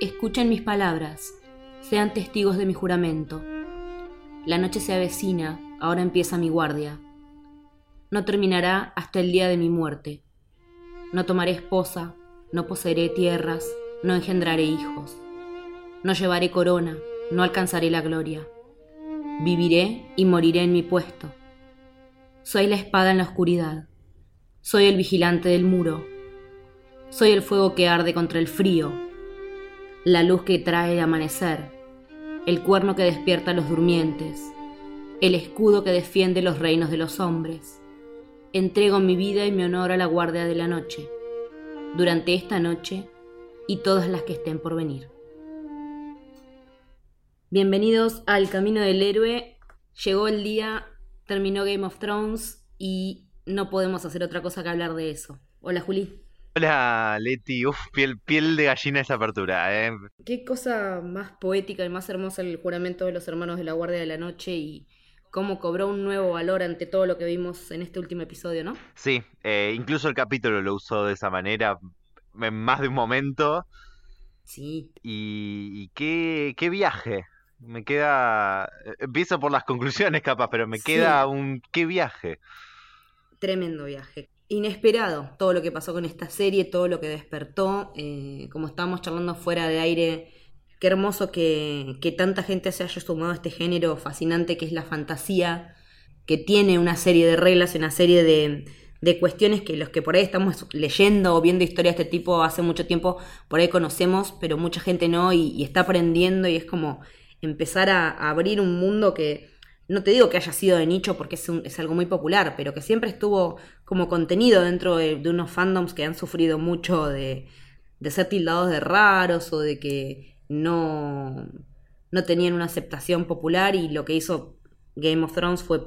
Escuchen mis palabras, sean testigos de mi juramento. La noche se avecina, ahora empieza mi guardia. No terminará hasta el día de mi muerte. No tomaré esposa, no poseeré tierras, no engendraré hijos. No llevaré corona, no alcanzaré la gloria. Viviré y moriré en mi puesto. Soy la espada en la oscuridad. Soy el vigilante del muro. Soy el fuego que arde contra el frío. La luz que trae el amanecer. El cuerno que despierta a los durmientes. El escudo que defiende los reinos de los hombres. Entrego mi vida y mi honor a la guardia de la noche. Durante esta noche y todas las que estén por venir. Bienvenidos al Camino del Héroe. Llegó el día, terminó Game of Thrones y no podemos hacer otra cosa que hablar de eso. Hola Juli. Hola Leti, Uf, piel, piel de gallina esa apertura. ¿eh? Qué cosa más poética y más hermosa el juramento de los hermanos de la Guardia de la Noche y cómo cobró un nuevo valor ante todo lo que vimos en este último episodio, ¿no? Sí, eh, incluso el capítulo lo usó de esa manera en más de un momento. Sí. Y, y qué, qué viaje, me queda. Empiezo por las conclusiones, capaz, pero me queda un. ¡Qué viaje! Tremendo viaje. Inesperado todo lo que pasó con esta serie, todo lo que despertó. Eh, como estábamos charlando fuera de aire, qué hermoso que, que tanta gente se haya sumado a este género fascinante que es la fantasía, que tiene una serie de reglas, una serie de, de cuestiones que los que por ahí estamos leyendo o viendo historias de este tipo hace mucho tiempo, por ahí conocemos, pero mucha gente no y, y está aprendiendo y es como empezar a, abrir un mundo que no te digo que haya sido de nicho porque es, es algo muy popular, pero que siempre estuvo como contenido dentro de, unos fandoms que han sufrido mucho de, ser tildados de raros o de que no, no tenían una aceptación popular y lo que hizo Game of Thrones fue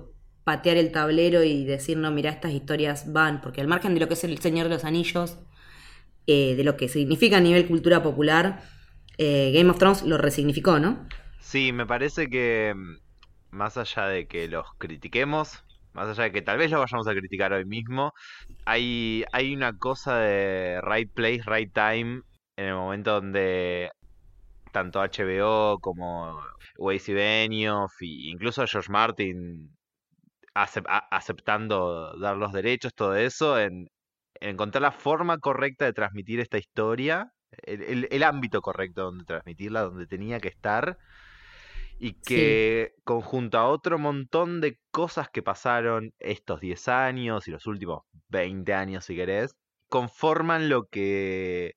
patear el tablero y decir, no, mira, estas historias van, porque al margen de lo que es el Señor de los Anillos, eh, de lo que significa a nivel cultura popular, eh, Game of Thrones lo resignificó, ¿no? Sí, me parece que más allá de que los critiquemos, más allá de que tal vez lo vayamos a criticar hoy mismo, hay, hay una cosa de right place, right time en el momento donde tanto HBO como Weiss Benioff e incluso George Martin aceptando dar los derechos, todo eso, en, encontrar la forma correcta de transmitir esta historia, el, el, ámbito correcto donde transmitirla, donde tenía que estar y que conjunto a otro montón de cosas que pasaron estos 10 años y los últimos 20 años, si querés, conforman lo que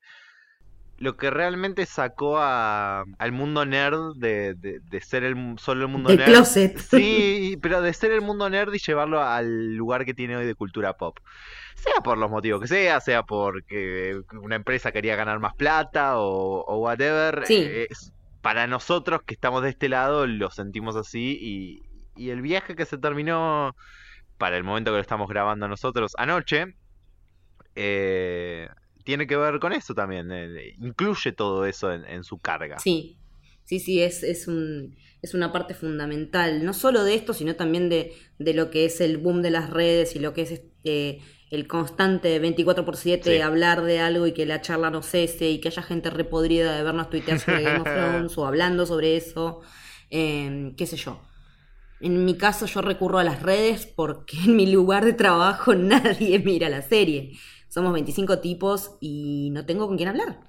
lo que realmente sacó a, al mundo nerd de, de, ser el, solo el mundo nerd. Closet. Sí, pero de ser el mundo nerd y llevarlo al lugar que tiene hoy de cultura pop. Sea por los motivos que sea, sea porque una empresa quería ganar más plata o, o whatever. Sí. Eh, para nosotros que estamos de este lado lo sentimos así y, el viaje que se terminó para el momento que lo estamos grabando nosotros anoche eh, tiene que ver con eso también, eh, incluye todo eso en, su carga. Sí, sí, sí, es, es, un, es una parte fundamental, no solo de esto, sino también de, de lo que es el boom de las redes y lo que es eh, el constante 24 por 7 hablar de algo y que la charla no cese y que haya gente repodrida de vernos tuitear sobre Game of Thrones o hablando sobre eso, em, qué sé yo. En mi caso yo recurro a las redes porque en mi lugar de trabajo nadie mira la serie. Somos 25 tipos y no tengo con quién hablar.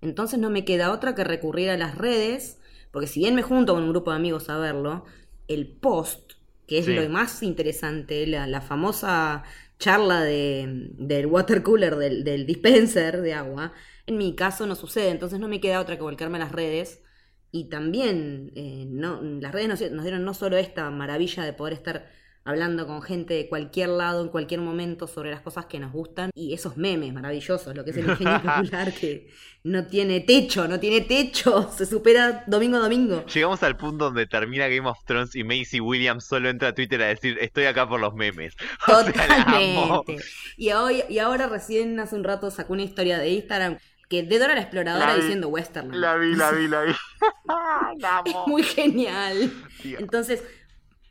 Entonces no me queda otra que recurrir a las redes, porque si bien me junto con un grupo de amigos a verlo, el post, que es lo más interesante, la, la famosa charla de, del water cooler, del, del, dispenser de agua, en mi caso no sucede, entonces no me queda otra que volcarme a las redes. Y también eh, no, las redes nos, nos, dieron no solo esta maravilla de poder estar hablando con gente de cualquier lado, en cualquier momento, sobre las cosas que nos gustan. Y esos memes maravillosos, lo que es el ingenio popular que no tiene techo, no tiene techo, se supera domingo a domingo. Llegamos al punto donde termina Game of Thrones y Macy Williams solo entra a Twitter a decir, estoy acá por los memes. Totalmente. y, hoy, y ahora recién hace un rato sacó una historia de Instagram que de Dora la exploradora diciendo western. La vi, la vi, la vi. es muy genial. Entonces,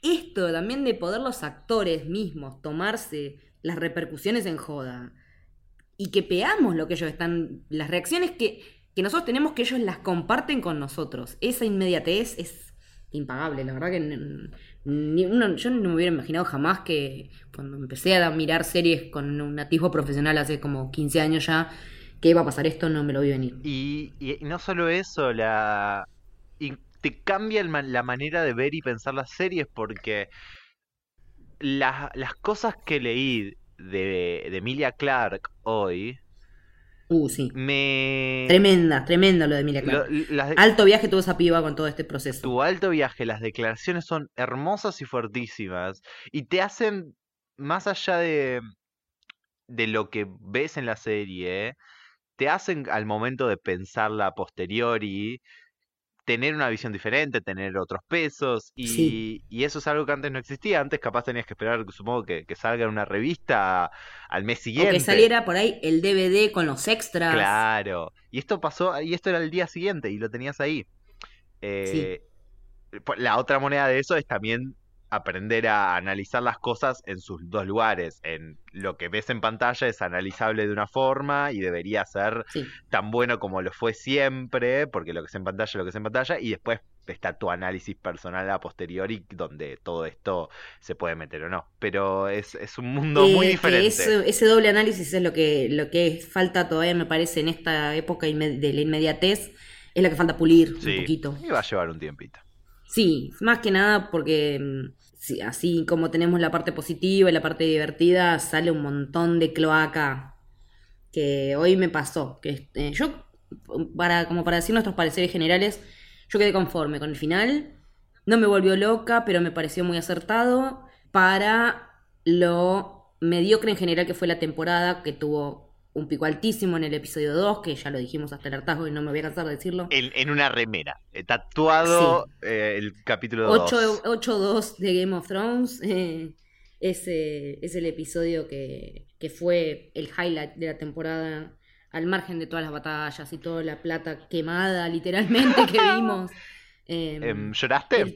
esto también de poder los actores mismos tomarse las repercusiones en joda y que veamos lo que ellos están, las reacciones que que nosotros tenemos que ellos las comparten con nosotros. Esa inmediatez es impagable, la verdad que ni uno, yo no me hubiera imaginado jamás que cuando empecé a mirar series con un nativo profesional hace como 15 años ya, que iba a pasar esto, no me lo vi venir. Y, y no solo eso, la te cambia la manera de ver y pensar las series porque las, las cosas que leí de, de Emilia Clark hoy Uh, sí. Me... Tremenda, tremenda lo de Emilia Clarke. Alto viaje tuvo esa piba con todo este proceso. Tu alto viaje, las declaraciones son hermosas y fuertísimas. Y te hacen, más allá de, de lo que ves en la serie, te hacen al momento de pensarla a posteriori tener una visión diferente, tener otros pesos, y, y, eso es algo que antes no existía. Antes capaz tenías que esperar, supongo, que, que, salga en una revista al mes siguiente. O que saliera por ahí el DVD con los extras. Claro. Y esto pasó, y esto era el día siguiente, y lo tenías ahí. Eh, la otra moneda de eso es también aprender a analizar las cosas en sus dos lugares. En lo que ves en pantalla es analizable de una forma y debería ser tan bueno como lo fue siempre, porque lo que es en pantalla es lo que es en pantalla, y después está tu análisis personal a posteriori donde todo esto se puede meter o no. Pero es, un mundo muy diferente. ese doble análisis es lo que, lo que falta todavía, me parece, en esta época de la inmediatez, es lo que falta pulir un poquito. Y va a llevar un tiempito. Sí, más que nada porque mm, así como tenemos la parte positiva y la parte divertida, sale un montón de cloaca que hoy me pasó. Que eh, yo, para, como para decir nuestros pareceres generales, yo quedé conforme con el final. No me volvió loca, pero me pareció muy acertado para lo mediocre en general que fue la temporada, que tuvo un pico altísimo en el episodio 2, que ya lo dijimos hasta el hartazgo y no me voy a cansar de decirlo. En, una remera, eh, tatuado eh, el capítulo 2. 8-2 de Game of Thrones. Eh, ese es el episodio que, que fue el highlight de la temporada, al margen de todas las batallas y toda la plata quemada, literalmente, que vimos. Em, ¿Lloraste?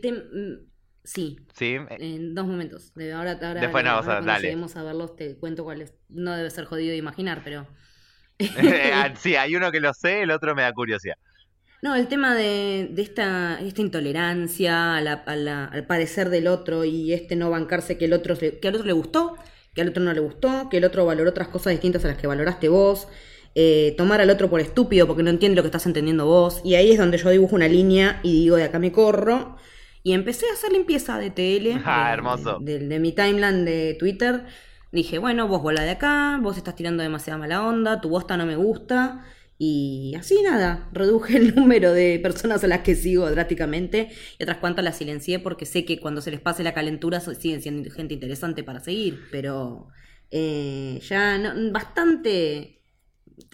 Sí. Sí. En dos momentos. Ahora, ahora Después no, ahora cuando lleguemos a verlos te cuento cuáles. No debe ser jodido de imaginar, pero... Ah, sí, hay uno que lo sé, el otro me da curiosidad. No, el tema de, de esta, esta intolerancia al parecer del otro y este no bancarse que el otro que al otro le gustó, que al otro no le gustó, que el otro valoró otras cosas distintas a las que valoraste vos, eh, tomar al otro por estúpido porque no entiende lo que estás entendiendo vos. Y ahí es donde yo dibujo una línea y digo de acá me corro y empecé a hacer limpieza de TL. Ah, hermoso. De, mi timeline de Twitter. Dije, bueno, vos volá de acá, vos estás tirando demasiada mala onda, tu bosta no me gusta. Y así nada, reduje el número de personas a las que sigo drásticamente y otras cuantas las silencié porque sé que cuando se les pase la calentura siguen siendo gente interesante para seguir, pero eh, ya bastante,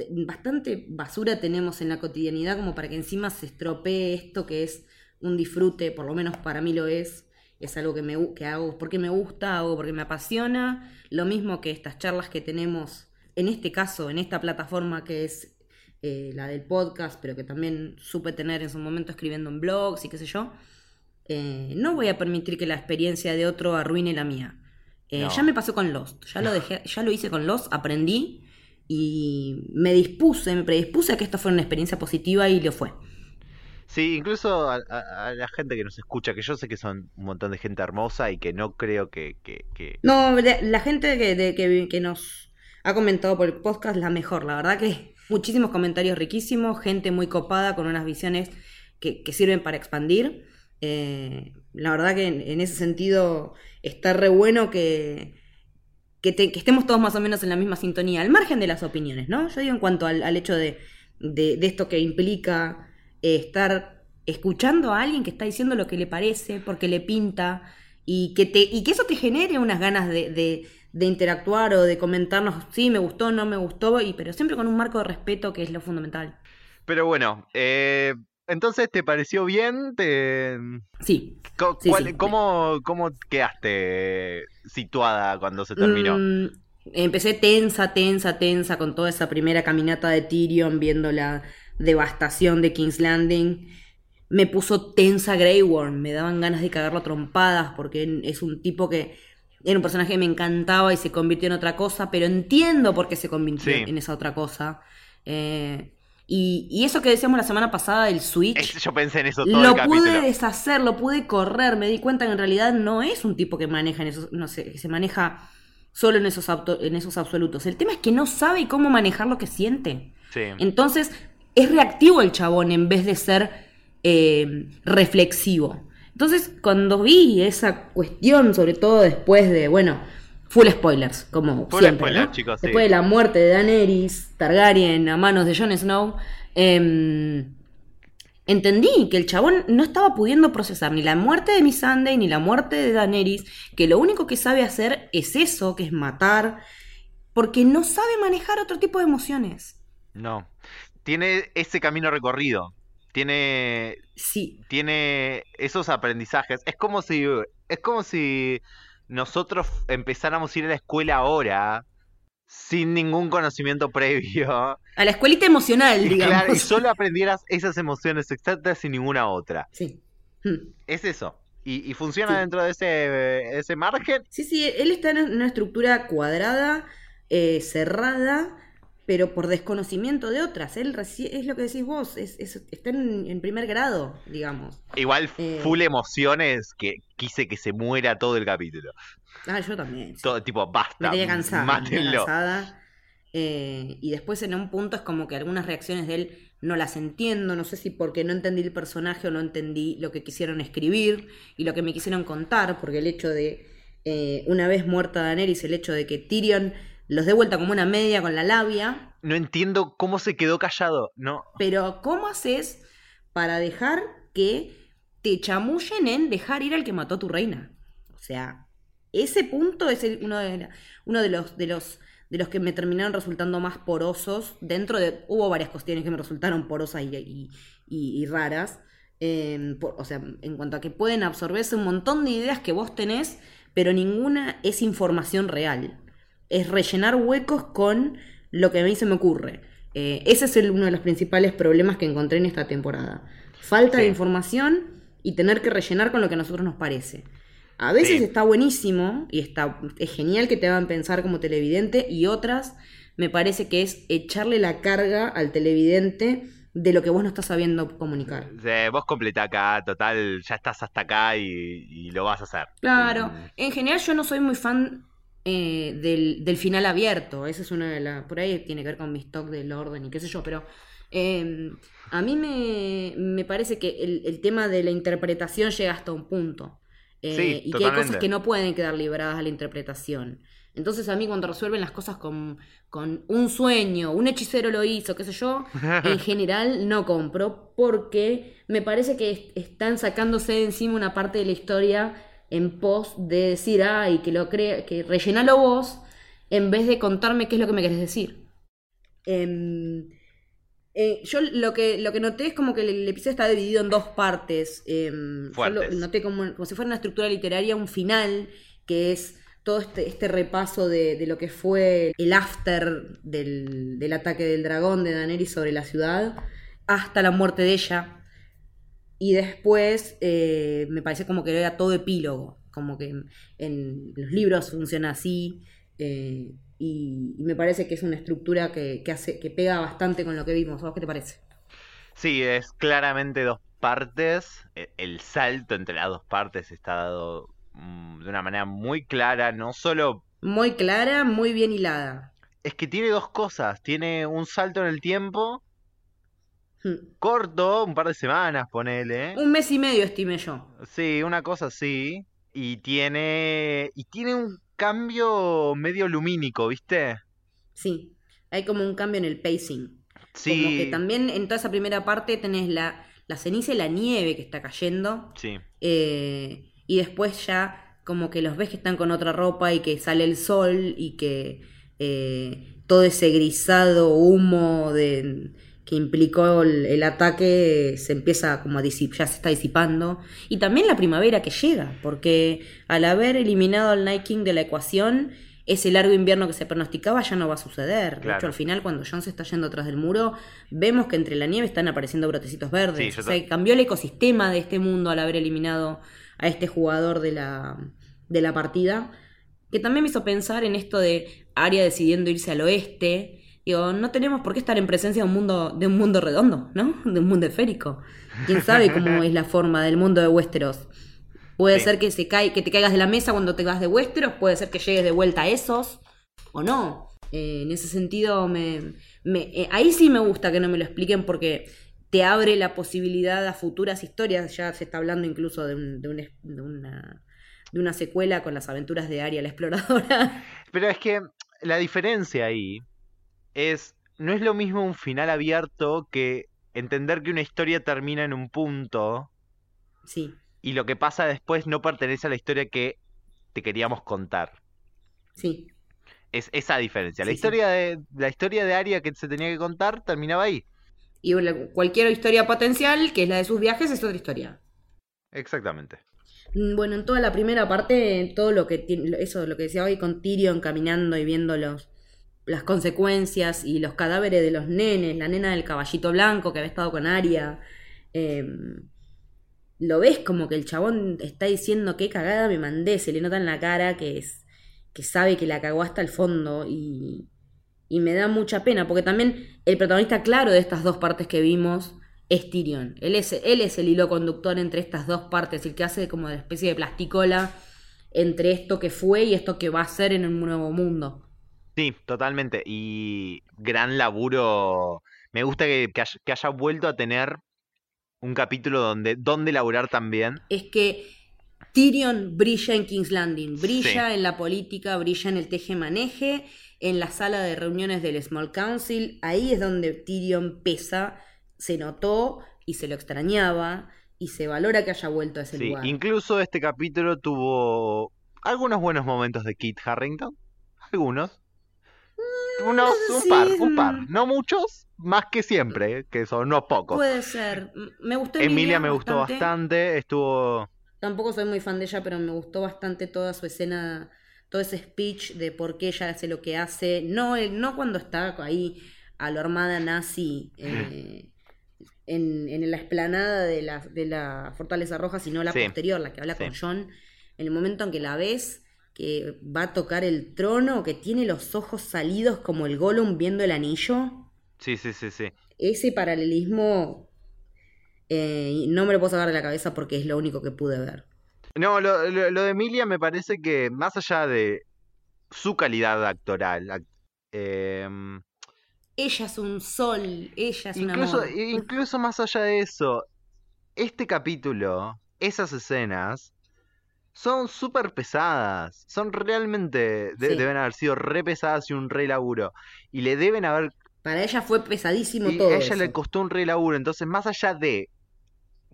bastante basura tenemos en la cotidianidad como para que encima se estropee esto que es un disfrute, por lo menos para mí lo es. Es algo que, me, que hago porque me gusta, hago porque me apasiona. Lo mismo que estas charlas que tenemos, en este caso, en esta plataforma que es eh, la del podcast, pero que también supe tener en su momento escribiendo en blogs y qué sé yo. Eh, no voy a permitir que la experiencia de otro arruine la mía. Eh, ya me pasó con Lost, ya lo dejé, ya lo hice con Lost, aprendí y me dispuse, me predispuse a que esto fuera una experiencia positiva y lo fue. Sí, incluso a, la gente que nos escucha, que yo sé que son un montón de gente hermosa y que no creo que... No, la, gente que, que, nos ha comentado por el podcast la mejor, la verdad que muchísimos comentarios riquísimos, gente muy copada con unas visiones que, sirven para expandir. Eh, la verdad que en, ese sentido está re bueno que, que, estemos todos más o menos en la misma sintonía, al margen de las opiniones, ¿no? Yo digo en cuanto al, al hecho de, de, de esto que implica estar escuchando a alguien que está diciendo lo que le parece, porque le pinta, y que, te, y que eso te genere unas ganas de, de, interactuar o de comentarnos, sí, me gustó, no me gustó, y, pero siempre con un marco de respeto que es lo fundamental. Pero bueno, eh, entonces, ¿te pareció bien? ¿Te... Sí. ¿Cómo, ¿Cómo quedaste situada cuando se terminó? Mm, empecé tensa, tensa, tensa con toda esa primera caminata de Tyrion, viendo la, devastación de King's Landing. Me puso tensa Grey Worm, me daban ganas de cagarlo a trompadas porque es un tipo que era un personaje que me encantaba y se convirtió en otra cosa, pero entiendo por qué se convirtió en esa otra cosa. Eh, Y, eso que decíamos la semana pasada del Switch. yo pensé en eso todo Lo pude deshacer, lo pude correr. Me di cuenta que en realidad no es un tipo que maneja en esos. No sé, que se maneja solo en esos, en esos absolutos. El tema es que no sabe cómo manejar lo que siente. Entonces, es reactivo el chabón en vez de ser eh, reflexivo. Entonces, cuando vi esa cuestión, sobre todo después de, bueno, full spoilers, como siempre. Después de la muerte de Daenerys Targaryen a manos de Jon Snow, em, entendí que el chabón no estaba pudiendo procesar ni la muerte de Missandei ni la muerte de Daenerys, que lo único que sabe hacer es eso, que es matar, porque no sabe manejar otro tipo de emociones. No, tiene ese camino recorrido, tiene, sí. tiene esos aprendizajes. Es como si, es como si nosotros empezáramos a ir a la escuela ahora sin ningún conocimiento previo. A la escuelita emocional, digamos. Claro, y solo aprendieras esas emociones exactas sin ninguna otra. Sí. Hmm. Es eso. Y, funciona dentro de ese, ese margen. Sí, sí, él está en una estructura cuadrada, eh, cerrada, pero por desconocimiento de otras. Él es lo que decís vos, es, está en, primer grado, digamos. Igual eh, full emociones que quise que se muera todo el capítulo. Ah, yo también. Todo tipo, basta. Me tenía cansada. Mátenlo. Eh, y después en un punto es como que algunas reacciones de él no las entiendo, no sé si porque no entendí el personaje o no entendí lo que quisieron escribir y lo que me quisieron contar, porque el hecho de, eh, una vez muerta Daenerys, el hecho de que Tyrion los dé vuelta como una media con la labia. No entiendo cómo se quedó callado, ¿no? Pero, ¿cómo haces para dejar que te chamullen en dejar ir al que mató a tu reina? O sea, ese punto es uno, de, uno de los, de los de los que me terminaron resultando más porosos. Dentro de. Hubo varias cuestiones que me resultaron porosas y, raras. Em, o sea, en cuanto a que pueden absorberse un montón de ideas que vos tenés, pero ninguna es información real es rellenar huecos con lo que a mí se me ocurre. Eh, ese es uno de los principales problemas que encontré en esta temporada. Falta de información y tener que rellenar con lo que a nosotros nos parece. A veces está buenísimo y está, es genial que te hagan pensar como televidente y otras me parece que es echarle la carga al televidente de lo que vos no estás sabiendo comunicar. vos completa acá, total, ya estás hasta acá y, y lo vas a hacer. Claro, en general yo no soy muy fan eh, del, final abierto. Esa es una de las. Por ahí tiene que ver con mi stock del orden y qué sé yo, pero. Em, a mí me, parece que el, tema de la interpretación llega hasta un punto. Eh, y que hay cosas que no pueden quedar liberadas a la interpretación. Entonces a mí cuando resuelven las cosas con, con un sueño, un hechicero lo hizo, qué sé yo, en general no compro porque me parece que están sacándose de encima una parte de la historia en pos de decir, ay, que lo crea, que rellenalo vos, en vez de contarme qué es lo que me querés decir. Em, eh, yo lo que, lo que noté es como que el, episodio está dividido en dos partes. Em, yo lo noté como, como si fuera una estructura literaria, un final, que es todo este, este repaso de, lo que fue el after del, del ataque del dragón de Daenerys sobre la ciudad, hasta la muerte de ella, y después eh, me parece como que era todo epílogo, como que en, los libros funciona así. Eh, y, me parece que es una estructura que, hace, que pega bastante con lo que vimos. ¿Vos qué te parece? Sí, es claramente dos partes. E, el salto entre las dos partes está dado mm, de una manera muy clara, no solo... Muy clara, muy bien hilada. Es que tiene dos cosas. Tiene un salto en el tiempo. Corto, un par de semanas, ponele. Un mes y medio, estimé yo. Sí, una cosa así. Y tiene. Y tiene un cambio medio lumínico, ¿viste? Sí. Hay como un cambio en el pacing. Sí. Como que también en toda esa primera parte tenés la, la ceniza y la nieve que está cayendo. Sí. Eh, y después ya como que los ves que están con otra ropa y que sale el sol y que eh, todo ese grisado humo de que implicó el, ataque se empieza como a disipar, ya se está disipando. Y también la primavera que llega, porque al haber eliminado al Night King de la ecuación, ese largo invierno que se pronosticaba ya no va a suceder. De hecho, al final, cuando John se está yendo atrás del muro, vemos que entre la nieve están apareciendo brotecitos verdes. o sea, cambió el ecosistema de este mundo al haber eliminado a este jugador de la, de la partida. Que también me hizo pensar en esto de Aria decidiendo irse al oeste Digo, no tenemos por qué estar en presencia de un mundo, de un mundo redondo, ¿no? De un mundo esférico. ¿Quién sabe cómo es la forma del mundo de Westeros? Puede ser que se cae, que te caigas de la mesa cuando te vas de Westeros, puede ser que llegues de vuelta a esos, o no. Eh, en ese sentido, me, me ahí sí me gusta que no me lo expliquen porque te abre la posibilidad a futuras historias. Ya se está hablando incluso de, un, de, de, una, de una secuela con las aventuras de Arya la exploradora. Pero es que la diferencia ahí es, no es lo mismo un final abierto que entender que una historia termina en un punto. Sí. Y lo que pasa después no pertenece a la historia que te queríamos contar. Sí. Es esa diferencia. La historia de la historia de Aria que se tenía que contar terminaba ahí. Y cualquier historia potencial, que es la de sus viajes, es otra historia. Exactamente. Mm, bueno, en toda la primera parte, todo lo que eso, lo que decía hoy con Tyrion caminando y viendo los, las consecuencias y los cadáveres de los nenes, la nena del caballito blanco que había estado con Aria. Em, lo ves como que el chabón está diciendo qué cagada me mandé, se le nota en la cara que es que sabe que la cagó hasta el fondo y, y me da mucha pena porque también el protagonista claro de estas dos partes que vimos es Tyrion. Él es, él es el hilo conductor entre estas dos partes, el que hace como de especie de plasticola entre esto que fue y esto que va a ser en un nuevo mundo. Sí, totalmente. Y gran laburo. Me gusta que, haya, vuelto a tener un capítulo donde, donde laburar también. Es que Tyrion brilla en King's Landing, brilla en la política, brilla en el teje-maneje, en la sala de reuniones del Small Council. Ahí es donde Tyrion pesa, se notó y se lo extrañaba y se valora que haya vuelto a ese sí, lugar. Incluso este capítulo tuvo algunos buenos momentos de Kit Harrington. Algunos. Unos, un par, un par. No muchos, más que siempre, eh, que son no pocos. Puede ser. Me gustó Emilia. me gustó bastante. Estuvo. Tampoco soy muy fan de ella, pero me gustó bastante toda su escena, todo ese speech de por qué ella hace lo que hace. No, no cuando está ahí a la armada nazi eh, en, en, la esplanada de la, de la Fortaleza Roja, sino la posterior, la que habla con John. En el momento en que la ves, que va a tocar el trono, que tiene los ojos salidos como el Gollum viendo el anillo. Sí, sí, sí, sí. Ese paralelismo eh, no me lo puedo sacar de la cabeza porque es lo único que pude ver. No, lo, lo, de Emilia me parece que más allá de su calidad actoral, em, ella es un sol, ella es incluso, un amor. Incluso más allá de eso, este capítulo, esas escenas, son súper pesadas. Son realmente. Deben haber sido re pesadas y un re laburo. Y le deben haber. Para ella fue pesadísimo todo. A ella le costó un re laburo. Entonces, más allá de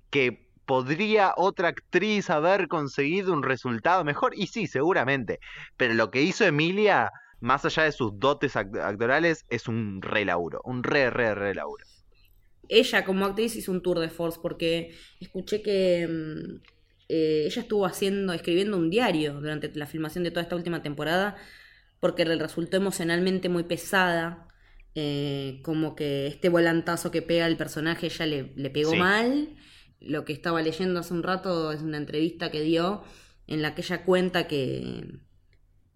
que podría otra actriz haber conseguido un resultado mejor, y sí, seguramente. Pero lo que hizo Emilia, más allá de sus dotes actorales, es un re laburo. Un re, re, re laburo. Ella como actriz hizo un tour de force porque escuché que mm, eh, ella estuvo haciendo, escribiendo un diario durante la filmación de toda esta última temporada, porque le resultó emocionalmente muy pesada. Eh, como que este volantazo que pega el personaje ella le, le pegó mal. Lo que estaba leyendo hace un rato es una entrevista que dio en la que ella cuenta que,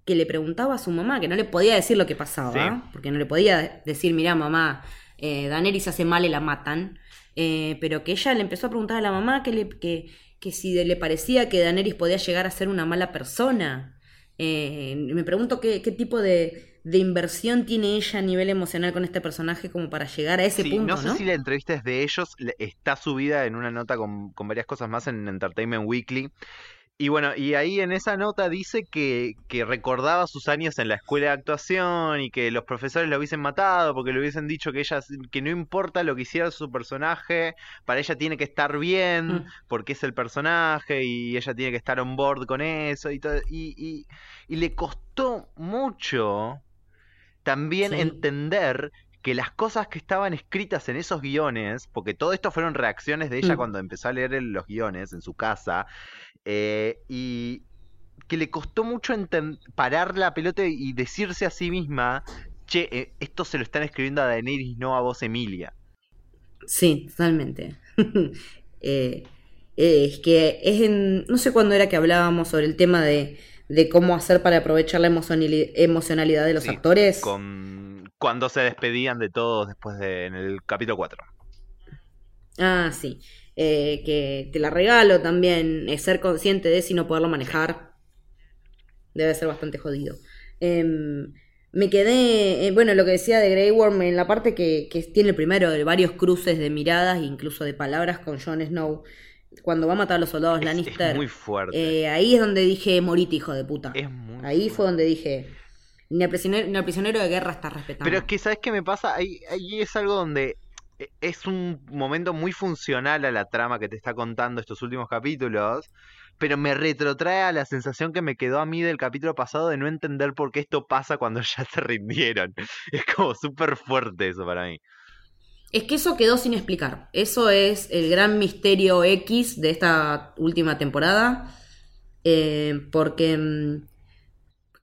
que le preguntaba a su mamá, que no le podía decir lo que pasaba, porque no le podía decir, mira mamá, eh, Daenerys hace mal y la matan, eh, pero que ella le empezó a preguntar a la mamá que, le, que, que si le parecía que Daenerys podía llegar a ser una mala persona. Eh, me pregunto qué, qué tipo de, de, inversión tiene ella a nivel emocional con este personaje como para llegar a ese punto. No sé si la entrevista es de ellos, está subida en una nota con, con varias cosas más en Entertainment Weekly. Y bueno, y ahí en esa nota dice que, que, recordaba sus años en la escuela de actuación y que los profesores lo hubiesen matado porque le hubiesen dicho que ella que no importa lo que hiciera su personaje, para ella tiene que estar bien mm. porque es el personaje y ella tiene que estar on board con eso y todo. Y, y, y le costó mucho también entender que las cosas que estaban escritas en esos guiones, porque todo esto fueron reacciones de ella mm. cuando empezó a leer los guiones en su casa, eh, y que le costó mucho parar la pelota y decirse a sí misma, che, eh, esto se lo están escribiendo a Daenerys, no a vos, Emilia. Sí, totalmente. Eh, es que es en, no sé cuándo era que hablábamos sobre el tema de, de cómo hacer para aprovechar la emocionalidad de los actores. Con cuando se despedían de todos después de en el capítulo 4. Ah, sí. Eh, que te la regalo también, es ser consciente de si no poderlo manejar. Debe ser bastante jodido. Em, me quedé, eh, bueno, lo que decía de Grey Worm en la parte que, que tiene el primero de varios cruces de miradas e incluso de palabras con Jon Snow. Cuando va a matar a los soldados Lannister. muy fuerte. Eh, ahí es donde dije, morite, hijo de puta. Es muy ahí fue donde dije, ni al, prisionero, ni al prisionero de guerra está respetando. Pero es que, ¿sabes qué me pasa? Ahí, ahí es algo donde e, es un momento muy funcional a la trama que te está contando estos últimos capítulos, pero me retrotrae a la sensación que me quedó a mí del capítulo pasado de no entender por qué esto pasa cuando ya se rindieron. Es como súper fuerte eso para mí. Es que eso quedó sin explicar. Eso es el gran misterio X de esta última temporada. Eh, porque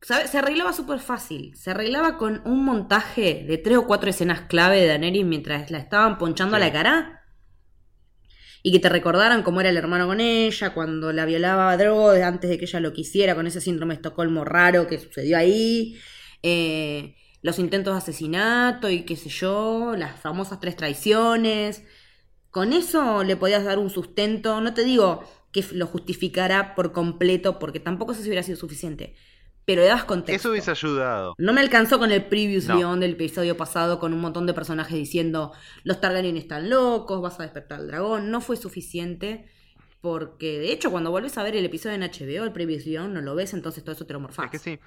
mm, se arreglaba súper fácil. Se arreglaba con un montaje de tres o cuatro escenas clave de Daenerys mientras la estaban ponchando a la cara. Y que te recordaran cómo era el hermano con ella, cuando la violaba a Drogo antes de que ella lo quisiera, con ese síndrome de Estocolmo raro que sucedió ahí. Eh, los intentos de asesinato y qué sé yo, las famosas tres traiciones. Con eso le podías dar un sustento, no te digo que lo justificara por completo, porque tampoco eso hubiera sido suficiente pero le contexto. Eso hubiese ayudado. No me alcanzó con el previous no. del episodio pasado con un montón de personajes diciendo los Targaryen están locos, vas a despertar al dragón. No fue suficiente porque de hecho cuando vuelves a ver el episodio en HBO, el previous beyond, no lo ves, entonces todo eso te lo morfás. Es que sí.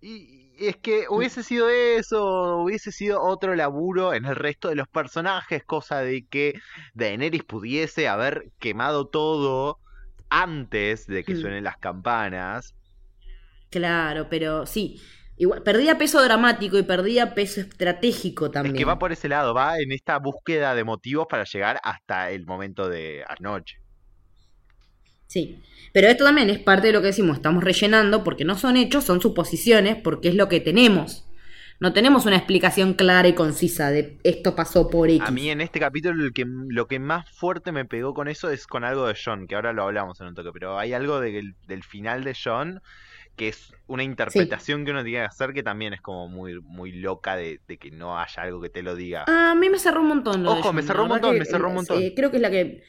Y es que hubiese sido eso, hubiese sido otro laburo en el resto de los personajes, cosa de que Daenerys pudiese haber quemado todo antes de que mm. suenen las campanas Claro, pero sí. Igual, perdía peso dramático y perdía peso estratégico también. Es que va por ese lado, va en esta búsqueda de motivos para llegar hasta el momento de anoche. Sí, pero esto también es parte de lo que decimos, estamos rellenando porque no son hechos, son suposiciones, porque es lo que tenemos. No tenemos una explicación clara y concisa de esto pasó por X. A mí en este capítulo el que, lo que más fuerte me pegó con eso es con algo de John, que ahora lo hablamos en un toque, pero hay algo del final de John que es una interpretación que uno tiene que hacer que también es como muy, muy loca de, que no haya algo que te lo diga. a mí me cerró un montón. Ojo, me cerró un montón, me cerró un montón. creo que es la que...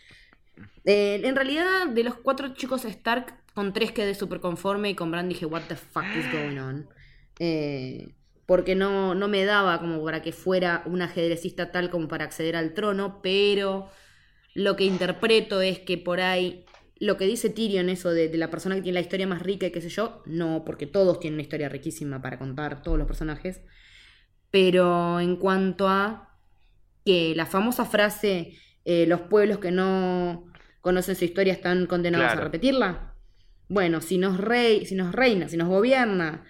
Eh, en realidad, de los cuatro chicos Stark, con tres quedé súper conforme y con Bran dije, what the fuck is going on? Eh, porque no, no me daba como para que fuera un ajedrecista tal como para acceder al trono, pero lo que interpreto es que por ahí lo que dice Tyrion, eso de, la persona que tiene la historia más rica y qué sé yo, no, porque todos tienen una historia riquísima para contar, todos los personajes. Pero en cuanto a que la famosa frase, eh, los pueblos que no conocen su historia están condenados a repetirla. Bueno, si nos, rey, si nos reina, si nos gobierna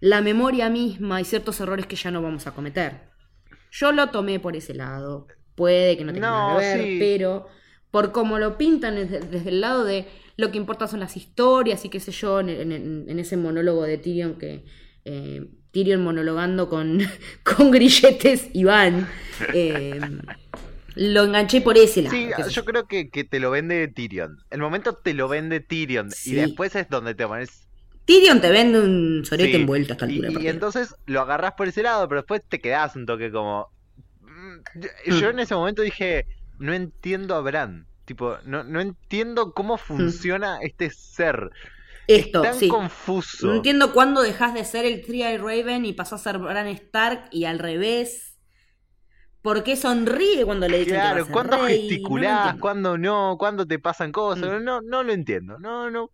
la memoria misma y ciertos errores que ya no vamos a cometer. Yo lo tomé por ese lado. Puede que no tenga nada que ver, pero por cómo lo pintan desde, el lado de lo que importa son las historias y qué sé yo, en, ese monólogo de Tyrion que... Eh, Tyrion monologando con, con grilletes y van. Eh, lo enganché por ese lado. Sí, yo creo que, te lo vende Tyrion. El momento te lo vende Tyrion y después es donde te pones... Tyrion te vende un sorete envuelto hasta altura. Y, y entonces lo agarras por ese lado, pero después te quedas un toque como... Mm, yo en ese momento dije, no entiendo a Bran. Tipo, no, no entiendo cómo mm. funciona este ser. Esto, es tan confuso. No entiendo cuándo dejas de ser el Three Raven y pasas a ser Bran Stark y al revés. ¿Por qué sonríe cuando le dicen claro, que cuando gesticulás, cuando no, cuando te pasan cosas, mm. no, no lo entiendo, no, no,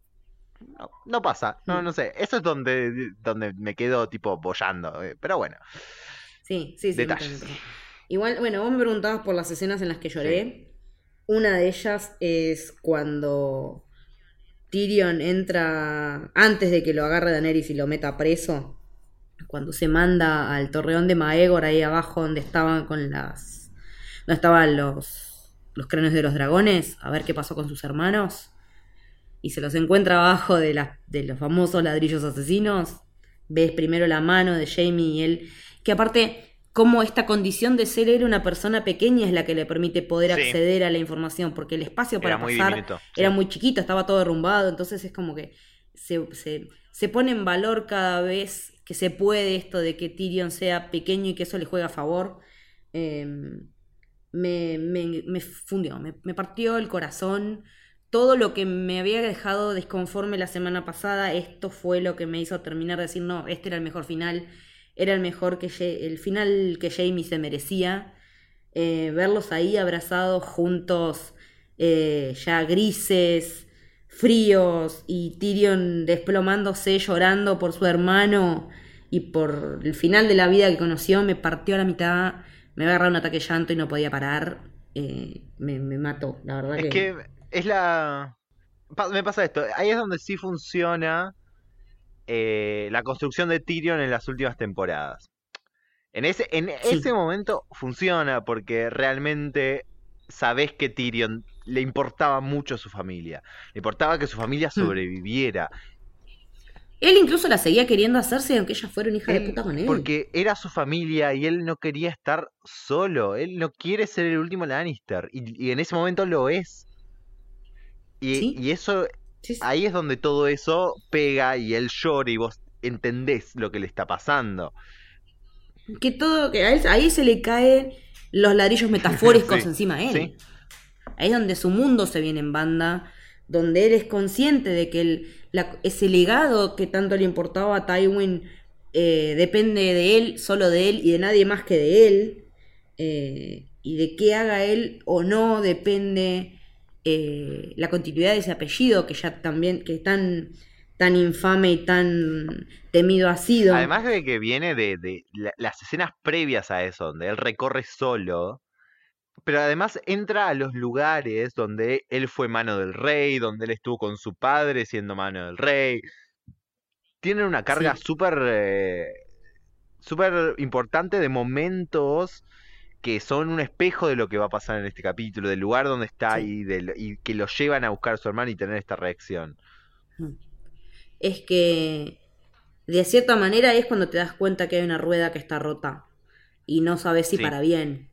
no, pasa, no, mm. no sé, eso es donde, donde me quedo tipo bollando, eh, pero bueno. Sí, sí, sí. Detalles. Igual, bueno, vos me preguntabas por las escenas en las que lloré. Una de ellas es cuando Tyrion entra antes de que lo agarre Daenerys y lo meta preso. Cuando se manda al torreón de Maegor ahí abajo donde estaban con las. donde estaban los. los cráneos de los dragones, a ver qué pasó con sus hermanos. Y se los encuentra abajo de, las de los famosos ladrillos asesinos. Ves primero la mano de Jamie y él. Que aparte cómo esta condición de ser era una persona pequeña es la que le permite poder acceder a la información, porque el espacio para pasar era muy chiquito, estaba todo derrumbado, entonces es como que se, se, pone en valor cada vez que se puede esto de que Tyrion sea pequeño y que eso le juega a favor. Em, me, me, fundió, me, me, partió el corazón. Todo lo que me había dejado desconforme la semana pasada, esto fue lo que me hizo terminar de decir, no, este era el mejor final, era el mejor que el final que Jamie se merecía. Eh, verlos ahí abrazados juntos, eh, ya grises, fríos, y Tyrion desplomándose, llorando por su hermano y por el final de la vida que conoció, me partió a la mitad, me agarró un ataque de llanto y no podía parar. Eh, me, mató, la verdad. Es que... es la... Me pasa esto, ahí es donde sí funciona la construcción de Tyrion en las últimas temporadas. En ese, en ese momento funciona porque realmente sabes que Tyrion le importaba mucho a su familia. Le importaba que su familia hmm. sobreviviera. Él incluso la seguía queriendo hacerse aunque ella fuera una hija de puta con él. Porque era su familia y él no quería estar solo. Él no quiere ser el último Lannister. Y, en ese momento lo es. Y, y eso, ahí es donde todo eso pega y él llora y vos entendés lo que le está pasando que todo, que ahí se le caen los ladrillos metafóricos encima a él. Ahí es donde su mundo se viene en banda, donde él es consciente de que el, ese legado que tanto le importaba a Tywin eh, depende de él, solo de él y de nadie más que de él. Eh, y de qué haga él o no depende eh, la continuidad de ese apellido que ya también, que tan tan infame y tan temido ha sido. Además de que viene de, las escenas previas a eso, donde él recorre solo, pero además entra a los lugares donde él fue mano del rey, donde él estuvo con su padre siendo mano del rey. Tiene una carga súper eh, súper importante de momentos que son un espejo de lo que va a pasar en este capítulo, del lugar donde está y, y que lo llevan a buscar a su hermano y tener esta reacción. Mm es que de cierta manera es cuando te das cuenta que hay una rueda que está rota y no sabes si para bien.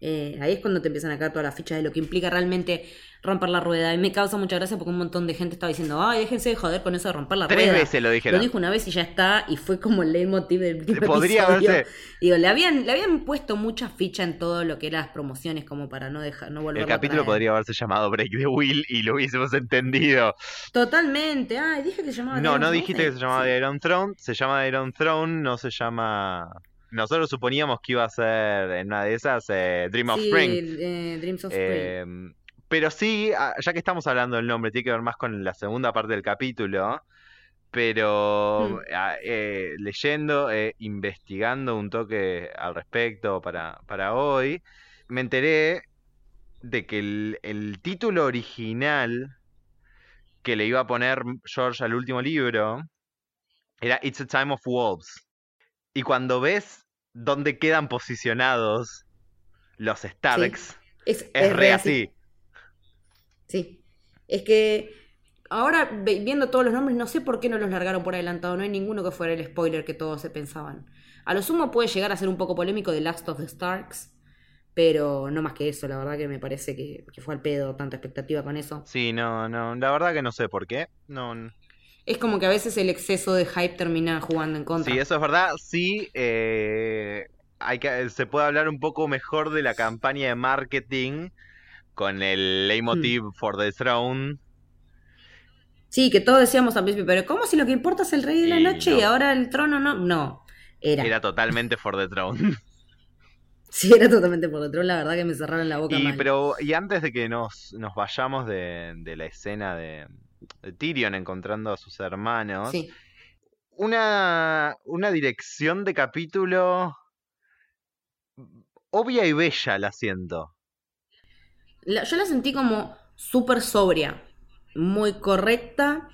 Eh, ahí es cuando te empiezan a caer todas las fichas de lo que implica realmente romper la rueda. Y me causa mucha gracia porque un montón de gente estaba diciendo, ay, déjense de joder con eso de romper la rueda. Tres veces lo dijeron. Lo dijo una vez y ya está, y fue como el leitmotiv del primer Podría episodio. Digo, le habían, le habían puesto mucha ficha en todo lo que eran las promociones como para no dejar, no volver El capítulo podría haberse llamado Break the Wheel y lo hubiésemos entendido. Totalmente. Ay, dije que se llamaba No, no dijiste que se llamaba The Iron Throne. Se llama The Iron Throne, no se llama nosotros suponíamos que iba a ser en una de esas eh, Dream of Spring. Eh, Dreams of Spring. Em, pero sí, ah, ya que estamos hablando del nombre, tiene que ver más con la segunda parte del capítulo. Pero hmm. ah, eh, leyendo, investigando un toque al respecto para, para hoy, me enteré de que el, el título original que le iba a poner George al último libro era It's a Time of Wolves. Y cuando ves dónde quedan posicionados los Starks, es, re así. Sí. Es que ahora viendo todos los nombres, no sé por qué no los largaron por adelantado. No hay ninguno que fuera el spoiler que todos se pensaban. A lo sumo puede llegar a ser un poco polémico The Last of the Starks. Pero no más que eso, la verdad que me parece que, que fue al pedo tanta expectativa con eso. Sí, no, no, la verdad que no sé por qué. No, es como que a veces el exceso de hype termina jugando en contra. Sí, eso es verdad. Sí, eh, hay que, se puede hablar un poco mejor de la campaña de marketing con el leitmotiv hmm. for the throne. Sí, que todos decíamos al principio, pero ¿cómo si lo que importa es el rey de la noche y ahora el trono no? No, era. Era totalmente for the throne. Sí, era totalmente por the la verdad que me cerraron la boca. Y, Pero, y antes de que nos, nos vayamos de, de la escena de, Tyrion encontrando a sus hermanos. Una, una dirección de capítulo obvia y bella, la siento. Yo la sentí como súper sobria, muy correcta,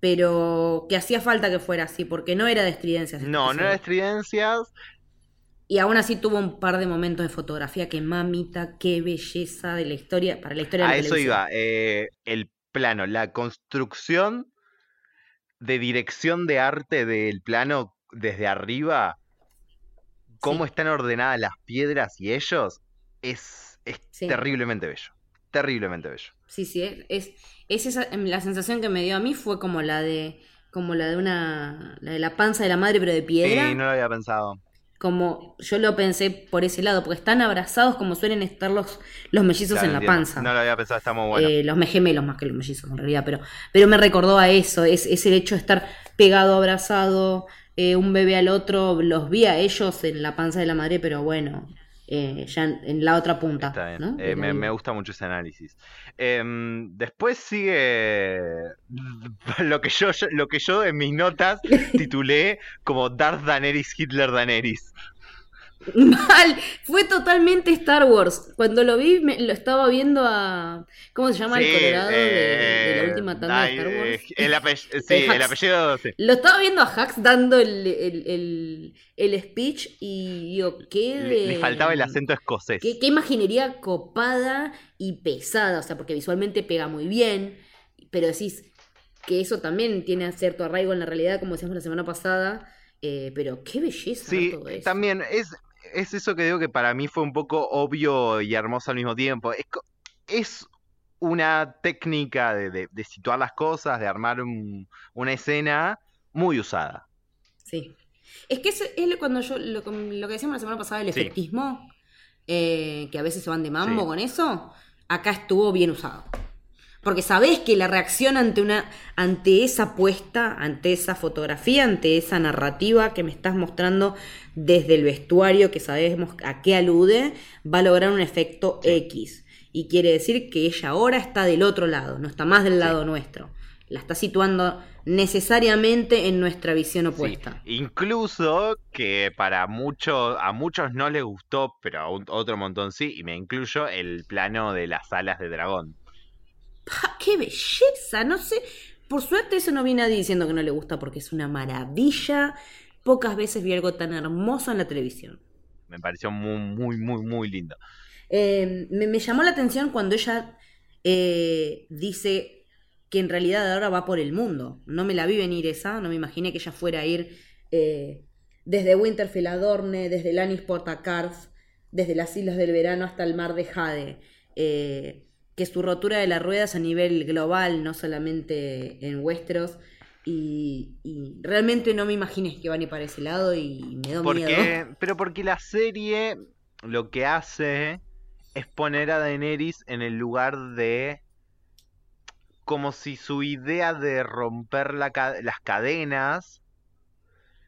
pero que hacía falta que fuera así, porque no era de estridencias. No, no era de estridencias. Y aún así tuvo un par de momentos de fotografía que mamita, qué belleza de la historia, para la historia de A eso iba. Eh, el plano, la construcción de dirección de arte del plano desde arriba, cómo están ordenadas las piedras y ellos, es, es terriblemente bello. Terriblemente bello. Sí, sí, es, es, esa, em, la sensación que me dio a mí fue como la de como la de una, la de la panza de la madre pero de piedra. Sí, no lo había pensado. Como yo lo pensé por ese lado, porque están abrazados como suelen estar los, los mellizos Claro, en la entiendo. panza. No lo había pensado, está muy bueno. Eh, los gemelos más que los mellizos en realidad, pero, pero me recordó a eso, es, es el hecho de estar pegado, abrazado, eh, un bebé al otro, los vi a ellos en la panza de la madre, pero bueno, eh, ya en, en la otra punta. Está bien. ¿no? Eh, me, me gusta mucho ese análisis. Em, después sigue lo que yo, yo- lo que yo en mis notas titulé como Darth Daenerys, Hitler Daenerys. Mal, fue totalmente Star Wars. Cuando lo vi, me- lo estaba viendo a. ¿Cómo se llama Sí, el Colorado de, de la eh, última tanda de Star Wars? el, sí, el apellido, sí. Lo estaba viendo a Hux dando el, el, el- el speech y digo, qué de- le faltaba el acento escocés. Qué, qué imaginería copada y pesada, o sea, porque visualmente pega muy bien, pero decís que eso también tiene cierto arraigo en la realidad, como decíamos la semana pasada, eh, pero qué belleza Sí, todo eso. también es, es eso que digo que para mí fue un poco obvio y hermoso al mismo tiempo. Es, es una técnica de, de- de situar las cosas, de armar un- una escena muy usada. Sí. Es que es, cuando yo, lo, lo que decíamos la semana pasada, el Sí. efectismo, eh, que a veces se van de mambo Sí. con eso, acá estuvo bien usado. Porque sabés que la reacción ante una, ante esa apuesta, ante esa fotografía, ante esa narrativa que me estás mostrando desde el vestuario, que sabemos a qué alude, va a lograr un efecto Sí. X. Y quiere decir que ella ahora está del otro lado, no está más del lado nuestro. La está situando necesariamente en nuestra visión Sí, opuesta. incluso que para muchos, a muchos no les gustó, pero a un- otro montón sí, y me incluyo el plano de las alas de dragón. ¡Pa, ¡Qué belleza! No sé. Por suerte eso no vi nadie diciendo que no le gusta porque es una maravilla. Pocas veces vi algo tan hermoso en la televisión. Me pareció muy, muy, muy, muy lindo. Eh, me, me llamó la atención cuando ella eh, dice que en realidad ahora va por el mundo. No me la vi venir esa, no me imaginé que ella fuera a ir eh, desde Winterfell a Dorne, desde Lannisport a Karth, desde las Islas del Verano hasta el Mar de Jade. Eh, que su rotura de las ruedas a nivel global, no solamente en Westeros. Y, y realmente no me imaginé que van a ir para ese lado y me dio miedo. Pero porque la serie lo que hace es poner a Daenerys en el lugar de como si su idea de romper la las cadenas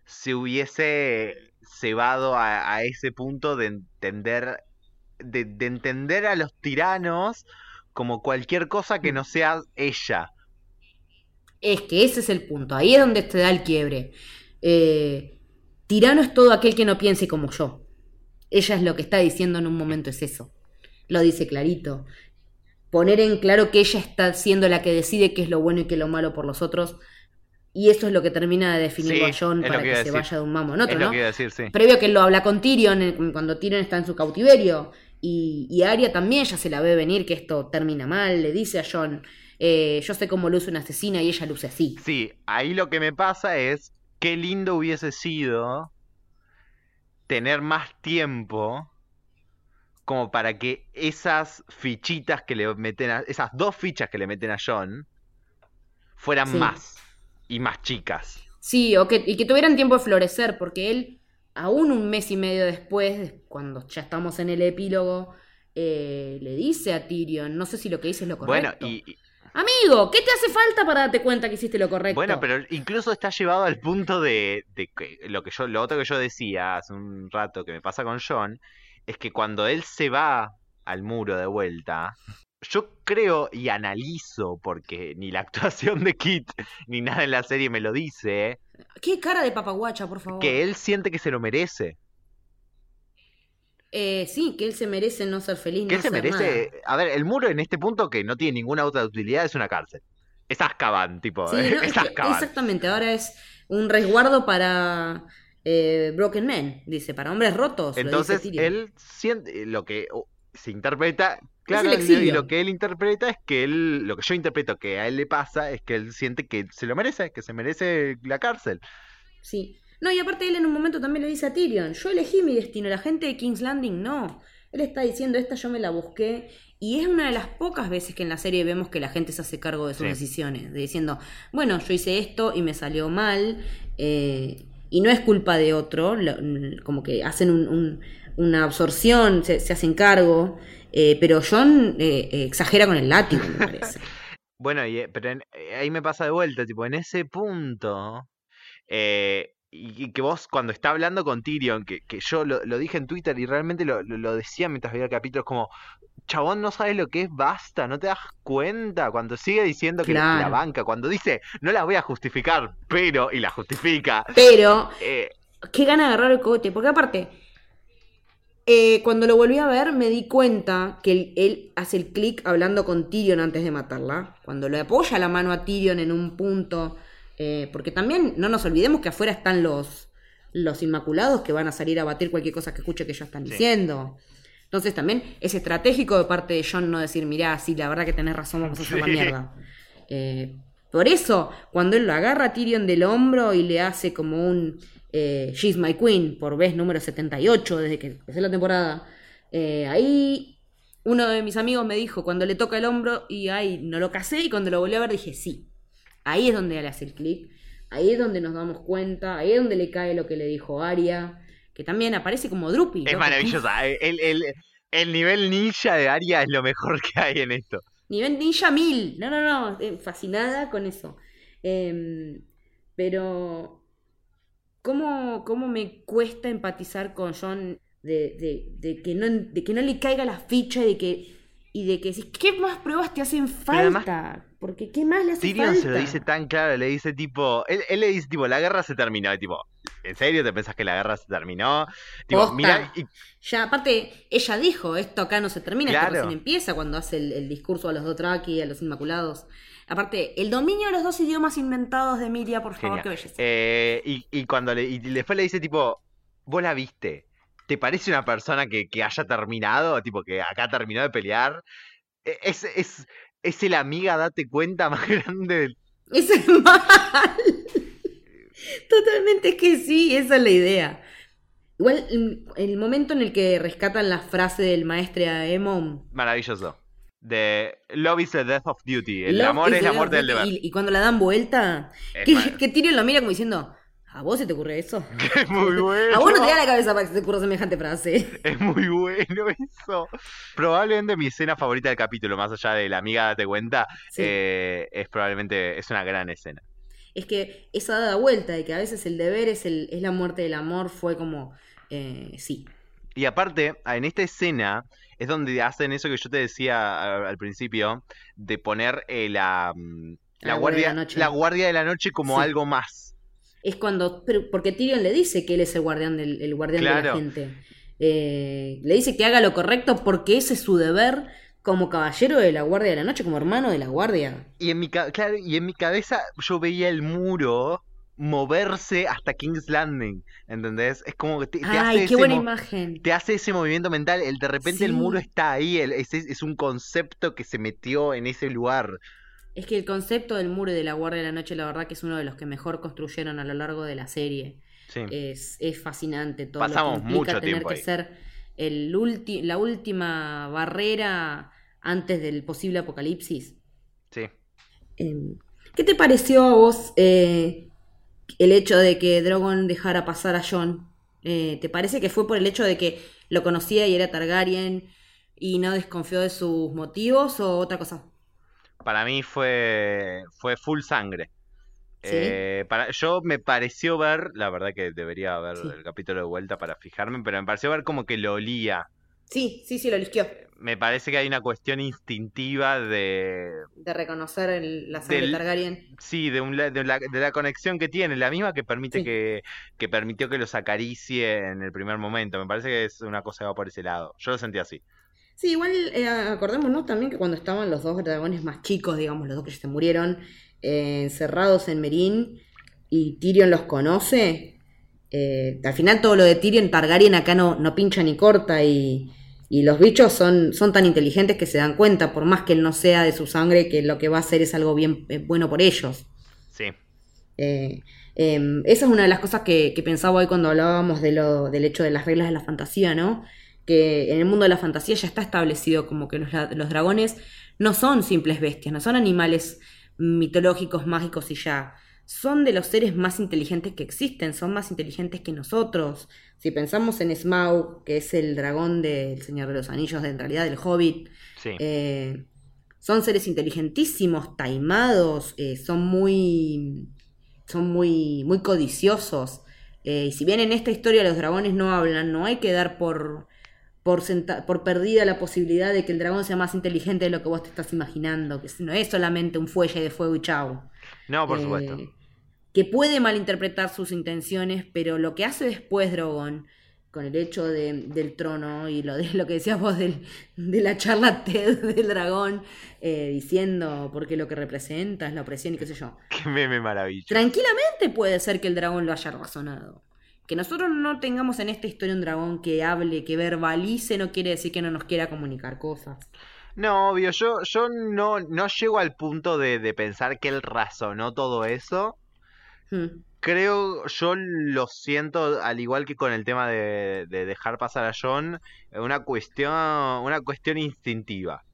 se hubiese cebado a, a ese punto de entender de, de entender a los tiranos como cualquier cosa que no sea ella. Es que ese es el punto, ahí es donde te da el quiebre. Eh, tirano es todo aquel que no piense como yo. Ella es lo que está diciendo en un momento, es eso. Lo dice clarito. Poner en claro que ella está siendo la que decide qué es lo bueno y qué es lo malo por los otros. Y eso es lo que termina de definirlo Sí, a John para que se vaya de un mamo en otro, es lo ¿no? que decir, sí. Previo a que lo habla con Tyrion, cuando Tyrion está en su cautiverio. Y, y Arya también ya se la ve venir que esto termina mal. Le dice a John, eh, yo sé cómo luce una asesina y ella luce así. Sí, ahí lo que me pasa es qué lindo hubiese sido tener más tiempo como para que esas fichitas que le meten a, esas dos fichas que le meten a John fueran Sí. más y más chicas. Sí, o que, y que tuvieran tiempo de florecer, porque él, aún un mes y medio después, cuando ya estamos en el epílogo, eh, le dice a Tyrion, no sé si lo que dice es lo Bueno, correcto. y, y- Amigo, ¿qué te hace falta para darte cuenta que hiciste lo correcto? bueno, pero incluso está llevado al punto de, de que lo que yo, lo otro que yo decía hace un rato que me pasa con John, es que cuando él se va al muro de vuelta, yo creo y analizo, porque ni la actuación de Kit ni nada en la serie me lo dice, Qué cara de papaguacha, por favor. que él siente que se lo merece. Eh, sí, que él se merece no ser feliz, Que no él se merece. nada. A ver, el muro en este punto que no tiene ninguna otra utilidad es una cárcel. Es Azkaban, tipo. Sí, no, es es que- exactamente, ahora es un resguardo para eh, Broken Men, dice, para hombres rotos. lo dice Entonces él siente lo que se interpreta, claro, el y- lo que él interpreta es que él, lo que yo interpreto que a él le pasa es que él siente que se lo merece, que se merece la cárcel. Sí. No, y aparte él en un momento también le dice a Tyrion, yo elegí mi destino, la gente de King's Landing no. Él está diciendo, esta yo me la busqué. Y es una de las pocas veces que en la serie vemos que la gente se hace cargo de sus decisiones. De diciendo, bueno, yo hice esto y me salió mal. Eh, y no es culpa de otro. como que hacen una absorción, se, hacen cargo. Eh, pero John eh, exagera con el látigo, me parece. bueno, y, pero ahí me pasa de vuelta, tipo, en ese punto. Eh, y que vos cuando está hablando con Tyrion, que, que yo lo, dije en Twitter y realmente lo, lo, decía mientras veía el capítulo, es como, chabón, no sabes lo que es, basta, no te das cuenta. Cuando sigue diciendo que la banca, cuando dice, no la voy a justificar, pero, y la justifica. Pero, eh, qué gana de agarrar el cote, porque aparte, eh, cuando lo volví a ver me di cuenta que él, él hace el clic hablando con Tyrion antes de matarla. Cuando le apoya la mano a Tyrion en un punto eh, porque también no nos olvidemos que afuera están los, los Inmaculados que van a salir a batir cualquier cosa que escuche que ellos están diciendo. Entonces también es estratégico de parte de John no decir, mirá, sí, la verdad que tenés razón, vamos a hacer la mierda. Eh, por eso, cuando él lo agarra a Tyrion del hombro y le hace como un eh, She's My Queen por vez número 78 desde que empecé la temporada, ahí uno de mis amigos me dijo cuando le toca el hombro y ahí no lo casé y cuando lo volví a ver dije sí. Ahí es donde le hace el clic, ahí es donde nos damos cuenta, ahí es donde le cae lo que le dijo Aria, que también aparece como Drupi. Es maravillosa, el, nivel ninja de Aria es lo mejor que hay en esto. Nivel ninja mil, no, no, no, eh, fascinada con eso. Em, pero, ¿cómo, ¿cómo me cuesta empatizar con John de, que no, de que no le caiga la ficha de que y de que ¿qué más pruebas te hacen falta? Porque ¿qué más le hace Tyrion se lo dice tan claro, le dice tipo, él, le dice tipo, la guerra se terminó, y tipo, ¿en serio te pensás que la guerra se terminó? Tipo, mira, Ya, aparte, ella dijo, esto acá no se termina, esto recién empieza cuando hace el, discurso a los Dothraki, a los Inmaculados. Aparte, el dominio de los dos idiomas inventados de Emilia, por favor, que belleza. Eh, y, y, cuando le, y después le dice tipo, vos la viste, ¿te parece una persona que, haya terminado? Tipo, que acá terminó de pelear. E, es, es, es el amiga, date cuenta, más grande Es el mal. Totalmente que sí, esa es la idea. Igual, el momento en el que rescatan la frase del maestro Emon. Maravilloso. De Love is the death of duty. El amor es la muerte del deber. Y, cuando la dan vuelta, que, que Tyrion lo mira como diciendo, ¿A vos se te ocurre eso? Es muy bueno. A vos no te da la cabeza para que se te ocurra semejante frase. Es muy bueno eso. Probablemente mi escena favorita del capítulo, más allá de la amiga date cuenta, eh, es probablemente, es una gran escena. Es que esa dada vuelta de que a veces el deber es, el, es la muerte del amor fue como, eh, sí. Y aparte, en esta escena es donde hacen eso que yo te decía al, principio, de poner eh, la, mm, la, guardia, la guardia de la noche como algo más es cuando. porque Tyrion le dice que él es el guardián, del, el guardián de la gente. Eh, le dice que haga lo correcto porque ese es su deber como caballero de la Guardia de la Noche, como hermano de la Guardia. Y en mi, claro, y en mi cabeza yo veía el muro moverse hasta King's Landing, ¿entendés? Es como que te, Ay, qué buena imagen. Te hace ese movimiento mental, el de repente el muro está ahí, es, es, un concepto que se metió en ese lugar. Es que el concepto del muro y de la Guardia de la Noche, la verdad que es uno de los que mejor construyeron a lo largo de la serie. Es, es, fascinante todo Pasamos lo que implica mucho tener que ser el la última barrera antes del posible apocalipsis. Sí. Em, ¿Qué te pareció a vos eh, el hecho de que Drogon dejara pasar a Jon? Eh, ¿Te parece que fue por el hecho de que lo conocía y era Targaryen y no desconfió de sus motivos o otra cosa? para mí fue, fue full sangre. Eh, para, yo me pareció ver, la verdad que debería ver el capítulo de vuelta para fijarme, pero me pareció ver como que lo olía. Sí, sí, sí, lo eligió. Eh, me parece que hay una cuestión instintiva de... De reconocer la sangre de Targaryen. Sí, de, un, de, la, de, la, conexión que tiene, la misma que permite que, que permitió que los acaricie en el primer momento. Me parece que es una cosa que va por ese lado. Yo lo sentí así. Sí, igual eh, acordémonos también que cuando estaban los dos dragones más chicos, digamos, los dos que ya se murieron, eh, encerrados en Merín, y Tyrion los conoce, eh, al final todo lo de Tyrion Targaryen acá no, no pincha ni corta y, y, los bichos son, son tan inteligentes que se dan cuenta, por más que él no sea de su sangre, que lo que va a hacer es algo bien bueno por ellos. Sí. Em, esa es una de las cosas que, que pensaba hoy cuando hablábamos de lo, del hecho de las reglas de la fantasía, ¿no? que en el mundo de la fantasía ya está establecido como que los, los dragones no son simples bestias, no son animales mitológicos, mágicos y ya. Son de los seres más inteligentes que existen, son más inteligentes que nosotros. Si pensamos en Smaug, que es el dragón del Señor de los Anillos, de, en realidad del Hobbit, eh, son seres inteligentísimos, taimados, eh, son muy. son muy. muy codiciosos. Eh, y si bien en esta historia los dragones no hablan, no hay que dar por, por, por perdida la posibilidad de que el dragón sea más inteligente de lo que vos te estás imaginando, que no es solamente un fuelle de fuego y chau. No, por supuesto. Que puede malinterpretar sus intenciones, pero lo que hace después Drogon con el hecho del trono y lo de lo que decías vos de la charla TED del dragón, eh, diciendo por qué lo que representa es la opresión y qué sé yo. Qué meme maravilloso. Tranquilamente puede ser que el dragón lo haya razonado. Que nosotros no tengamos en esta historia un dragón que hable, que verbalice, no quiere decir que no nos quiera comunicar cosas. No, obvio, yo, yo no, no llego al punto de, pensar que él razonó todo eso. Hmm creo, yo lo siento, al igual que con el tema de, dejar pasar a John, una cuestión, una cuestión instintiva.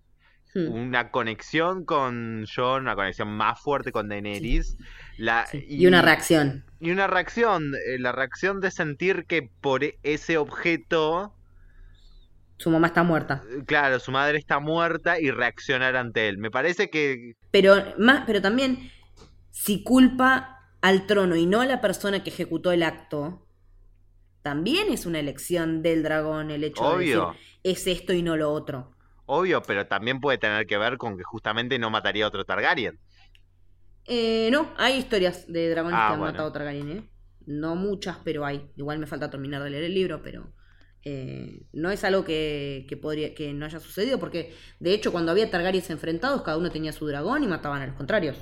Hmm. Una conexión con John, una conexión más fuerte con Daenerys. La, y, una reacción. Y una reacción, eh, la reacción de sentir que por ese objeto... Su mamá está muerta. Eh, claro, su madre está muerta y reaccionar ante él. Me parece que... Pero, más, pero también, si culpa al trono y no a la persona que ejecutó el acto, también es una elección del dragón el hecho de decir es esto y no lo otro. Obvio, pero también puede tener que ver con que justamente no mataría a otro Targaryen. Eh, no, hay historias de dragones ah, que han matado a Targaryen, ¿eh? No muchas, pero hay. Igual me falta terminar de leer el libro, pero eh, no es algo que, podría, que no haya sucedido, porque de hecho cuando había Targaryens enfrentados, cada uno tenía su dragón y mataban a los contrarios.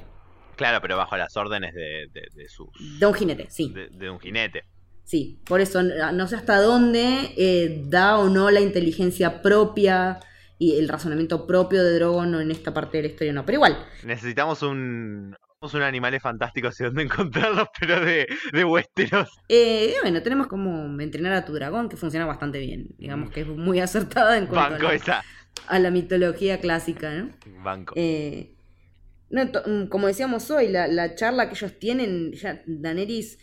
Claro, pero bajo las órdenes de, de, de sus... De un jinete, sí. De, un jinete. Sí, por eso no sé hasta dónde eh, da o no la inteligencia propia y el razonamiento propio de Drogon en esta parte de la historia, no, pero igual. Necesitamos un, un animales fantásticos y dónde encontrarlos, pero de, de Westeros. Eh, bueno, tenemos como entrenar a tu dragón, que funciona bastante bien. Digamos que es muy acertada en cuanto a, la, a, la, mitología clásica, ¿no? Banco. Eh, Mm, como decíamos hoy, la, charla que ellos tienen, ya Daenerys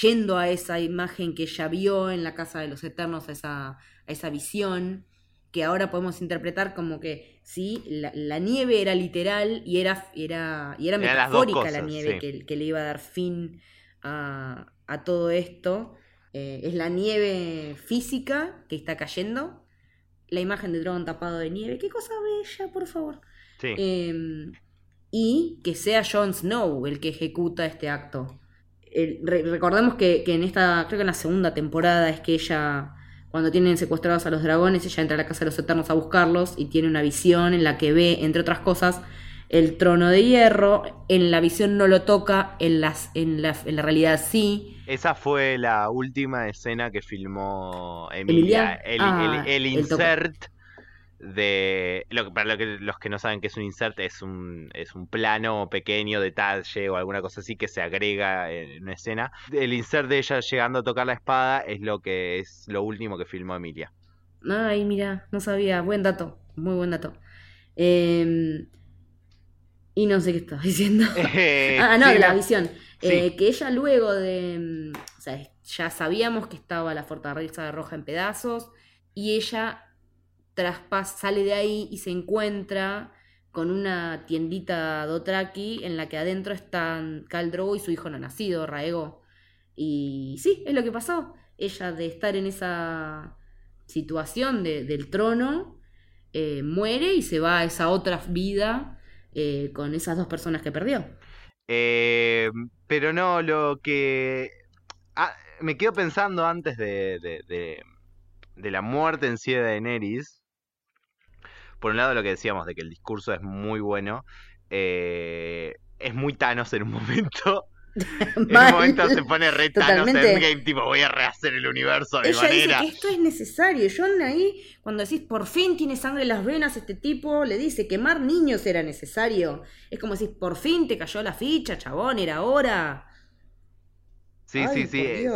yendo a esa imagen que ella vio en la Casa de los Eternos, a esa, a esa visión, que ahora podemos interpretar como que sí, la, nieve era literal y era, era, y era metafórica la nieve que, le iba a dar fin a, todo esto. Eh, es la nieve física que está cayendo. La imagen de Drogon tapado de nieve. Qué cosa bella, por favor. Em, y que sea Jon Snow el que ejecuta este acto. recordemos que, en esta, creo que en la segunda temporada es que ella, cuando tienen secuestrados a los dragones, ella entra a la Casa de los Eternos a buscarlos y tiene una visión en la que ve, entre otras cosas, el trono de hierro. En la visión no lo toca, en, las, en, la, en la realidad sí. Esa fue la última escena que filmó Emilia. El, ah, insert de lo, para los que no saben que es un insert es un es un plano pequeño detalle o alguna cosa así que se agrega en una escena. El insert de ella llegando a tocar la espada es lo que es lo último que filmó Emilia. Ay mira no sabía. Buen dato muy buen dato. Em, y no sé qué estaba diciendo. Eh, ah no de la visión. Eh, que ella luego de o sea ya sabíamos que estaba la fortaleza roja en pedazos y ella traspas, sale de ahí y se encuentra con una tiendita Dotraki en la que adentro están Caldrogo y su hijo no nacido, Raego. Y sí, es lo que pasó. Ella de estar en esa situación del trono, eh, muere y se va a esa otra vida eh, con esas dos personas que perdió. Eh, pero no, lo que... Ah, me quedo pensando antes de, de, de, la muerte en sí de Daenerys, por un lado lo que decíamos de que el discurso es muy bueno, eh, es muy Thanos en un momento. en un momento se pone re Thanos en game, tipo voy a rehacer el universo de Ella manera. Dice que esto es necesario. John ahí, cuando decís por fin tiene sangre en las venas, este tipo le dice quemar niños era necesario. Es como decís, por fin te cayó la ficha, chabón, era hora. Sí, sí, sí.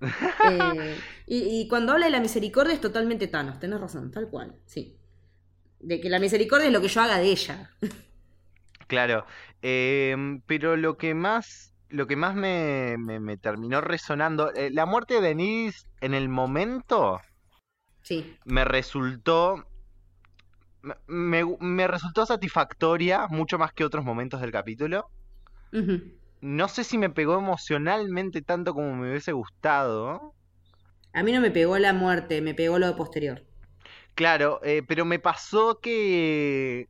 Eh, Y, cuando habla de la misericordia es totalmente Thanos, tenés razón, tal cual, sí. De que la misericordia es lo que yo haga de ella. Claro, em, pero lo que más, lo que más me, me, terminó resonando, eh, la muerte de Denise en el momento sí. me resultó me, me, resultó satisfactoria mucho más que otros momentos del capítulo. No sé si me pegó emocionalmente tanto como me hubiese gustado. A mí no me pegó la muerte, me pegó lo posterior. Claro, eh, pero me pasó que,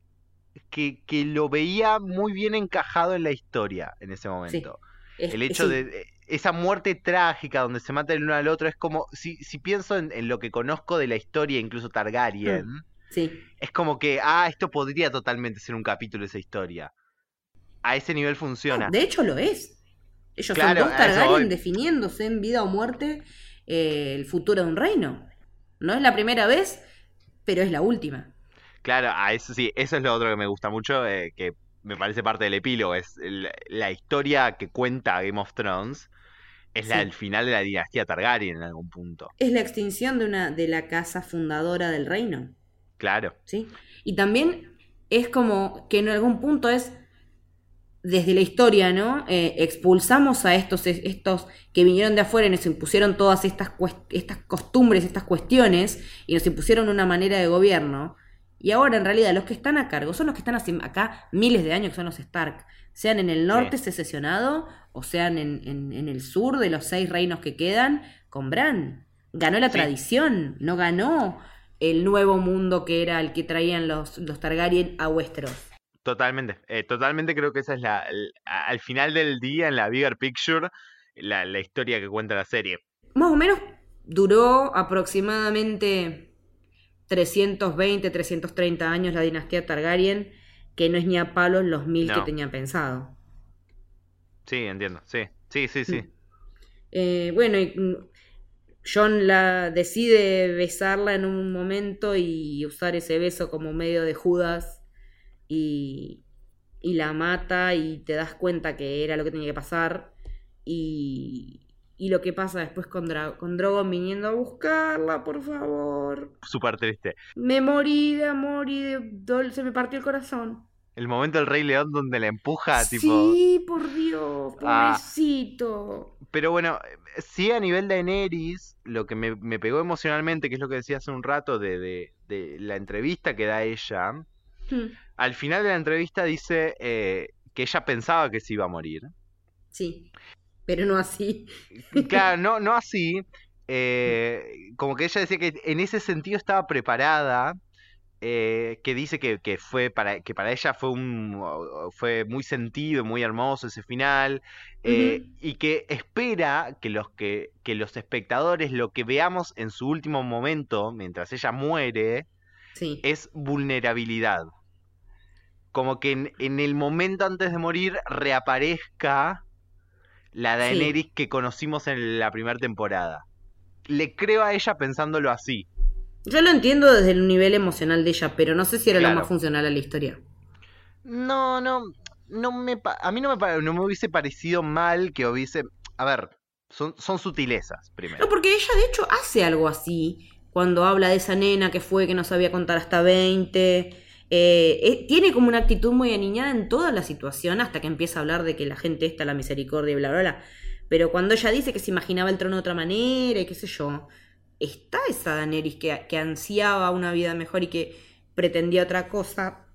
que, que, lo veía muy bien encajado en la historia en ese momento. el hecho de esa muerte trágica donde se mata el uno al otro es como, si, si pienso en, lo que conozco de la historia, incluso Targaryen, mm. Es como que, ah, esto podría totalmente ser un capítulo de esa historia. A ese nivel funciona. de hecho lo es. Ellos son dos Targaryen definiéndose en vida o muerte eh, el futuro de un reino. No es la primera vez, pero es la última. Claro, a eso sí, eso es lo otro que me gusta mucho, eh, que me parece parte del epílogo, es la historia que cuenta Game of Thrones es la, el final de la dinastía Targaryen en algún punto. Es la extinción de una de la casa fundadora del reino. Claro. ¿Sí? Y también es como que en algún punto es, desde la historia, ¿no? Eh, expulsamos a estos, estos que vinieron de afuera y nos impusieron todas estas, estas costumbres, estas cuestiones, y nos impusieron una manera de gobierno. Y ahora en realidad los que están a cargo son los que están acá miles de años, que son los Stark. Sean en el norte secesionado o sean en, en, el sur de los seis reinos que quedan, con Bran. Ganó la tradición, no ganó el nuevo mundo que era el que traían los, los Targaryen a Westeros. Totalmente, eh, totalmente creo que esa es la, al final del día, en la bigger picture, la, la historia que cuenta la serie. Más o menos duró aproximadamente 320, 330 años la dinastía Targaryen, que no es ni a palos los mil que tenían pensado. Sí, entiendo, sí, sí, sí, sí. Eh, bueno, y John la decide besarla en un momento y usar ese beso como medio de Judas y, y la mata y te das cuenta que era lo que tenía que pasar y, y lo que pasa después con, con Drogon viniendo a buscarla, por favor. Súper triste. Me morí de amor y de se me partió el corazón. El momento del Rey León donde la empuja, sí, tipo. Sí, por Dios, ah. pobrecito. pero bueno, sí a nivel de Daenerys, lo que me, pegó emocionalmente, que es lo que decía hace un rato de, de, la entrevista que da ella. Hmm. Al final de la entrevista dice eh, que ella pensaba que se iba a morir. Sí, pero no así. Claro, no, no así. Eh, como que ella decía que en ese sentido estaba preparada eh, que dice que, fue para, que para ella fue, un, fue muy sentido, muy hermoso ese final, eh, y que espera que los, que, que los espectadores lo que veamos en su último momento, mientras ella muere, es vulnerabilidad. Como que en, el momento antes de morir reaparezca la Daenerys que conocimos en la primera temporada. Le creo a ella pensándolo así. Yo lo entiendo desde el nivel emocional de ella, pero no sé si era lo más funcional a la historia. No, no, no me a mí no me, no me hubiese parecido mal que hubiese, a ver, son, son sutilezas primero. No, porque ella de hecho hace algo así cuando habla de esa nena que fue que no sabía contar hasta 20. Eh, eh, tiene como una actitud muy aniñada en toda la situación hasta que empieza a hablar de que la gente está la misericordia y bla, bla, bla. Pero cuando ella dice que se imaginaba el trono de otra manera y qué sé yo, está esa Daenerys que, que ansiaba una vida mejor y que pretendía otra cosa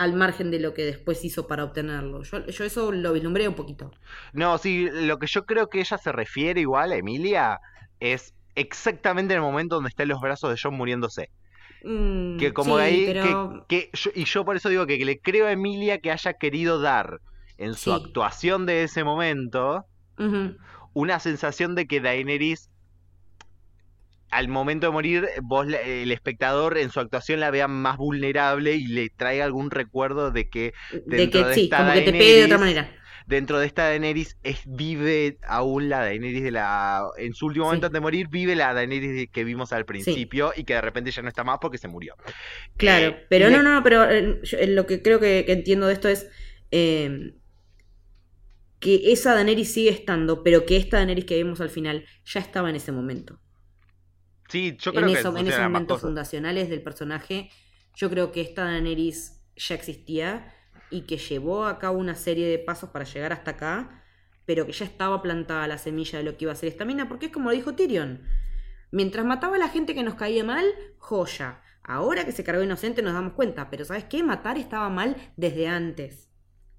al margen de lo que después hizo para obtenerlo. Yo, eso lo vislumbré un poquito. No, sí, lo que yo creo que ella se refiere igual, Emilia, es exactamente en el momento donde está en los brazos de John muriéndose. Mm, que como ahí, que, y yo por eso digo que, le creo a Emilia que haya querido dar en su actuación de ese momento una sensación de que Daenerys al momento de morir, vos, el espectador en su actuación la vea más vulnerable y le traiga algún recuerdo de que dentro de, que, sí, como que te pegue de otra manera. Dentro de esta Daenerys es, vive aún la Daenerys de la... En su último momento de morir vive la Daenerys que vimos al principio y que de repente ya no está más porque se murió. Claro, eh, pero no, no, pero eh, lo que creo que, entiendo de esto es... Eh, que esa Daenerys sigue estando, pero que esta Daenerys que vimos al final ya estaba en ese momento. Sí, yo creo en, que eso, en esos momentos fundacionales del personaje, yo creo que esta Daenerys ya existía y que llevó a cabo una serie de pasos para llegar hasta acá, pero que ya estaba plantada la semilla de lo que iba a ser esta mina, porque es como dijo Tyrion. Mientras mataba a la gente que nos caía mal, joya. Ahora que se cargó inocente nos damos cuenta, pero ¿sabes qué? Matar estaba mal desde antes.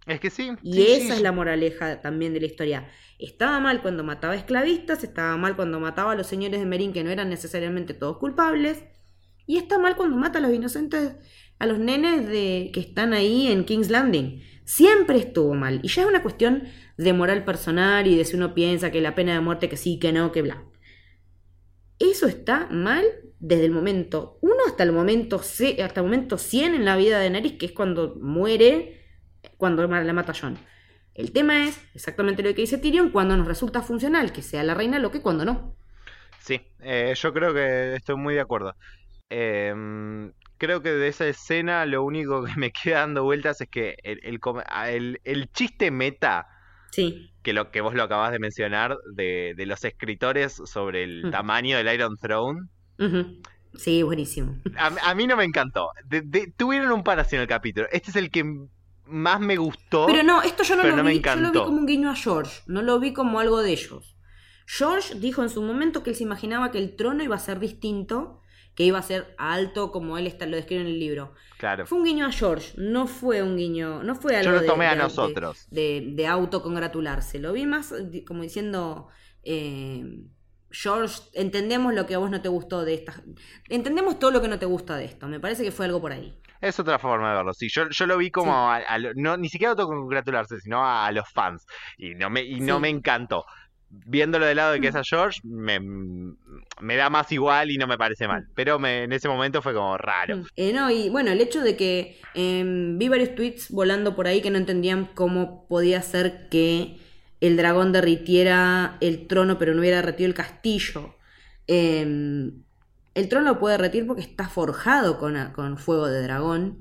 Es que sí. Y sí, esa sí, es la moraleja también de la historia. Estaba mal cuando mataba esclavistas, estaba mal cuando mataba a los señores de Merín que no eran necesariamente todos culpables, y está mal cuando mata a los inocentes, a los nenes de, que están ahí en King's Landing. Siempre estuvo mal. Y ya es una cuestión de moral personal y de si uno piensa que la pena de muerte que sí, que no, que bla. Eso está mal desde el momento 1 hasta el momento, ce- hasta el momento 100 en la vida de Daenerys, que es cuando muere, cuando la mata John. El tema es exactamente lo que dice Tyrion, cuando nos resulta funcional que sea la reina lo que cuando no. Sí, eh, yo creo que estoy muy de acuerdo. Em, creo que de esa escena lo único que me queda dando vueltas es que el, el, chiste meta, Sí, que lo que vos lo acabas de mencionar, de, de los escritores sobre el Mm. tamaño del Iron Throne, sí, buenísimo. a, a mí no me encantó. De- de- tuvieron un par así en el capítulo. Este es el que más me gustó. Pero no, esto yo no lo no vi, yo lo vi como un guiño a George, no lo vi como algo de ellos. George dijo en su momento que él se imaginaba que el trono iba a ser distinto, que iba a ser alto como él está, lo describe en el libro. Claro. Fue un guiño a George, no fue un guiño, no fue algo Yo lo de- a de- de- nosotros. De, de autocongratularse. Lo vi más como diciendo, eh, George, entendemos lo que a vos no te gustó de esta... Entendemos todo lo que no te gusta de esto. Me parece que fue algo por ahí. Es otra forma de verlo, sí. Yo, yo lo vi como a, a lo- no, ni siquiera autocongratularse, sino a, a los fans. Y no me, y no Sí. me encantó. Viéndolo del lado de que es a George, me, me da más igual y no me parece mal. Pero me, en ese momento fue como raro. Mm. Eh, no, y bueno, el hecho de que em, vi varios tweets volando por ahí que no entendían cómo podía ser que el dragón derritiera el trono, pero no hubiera derretido el castillo. Em, el trono lo puede derretir porque está forjado con, con fuego de dragón.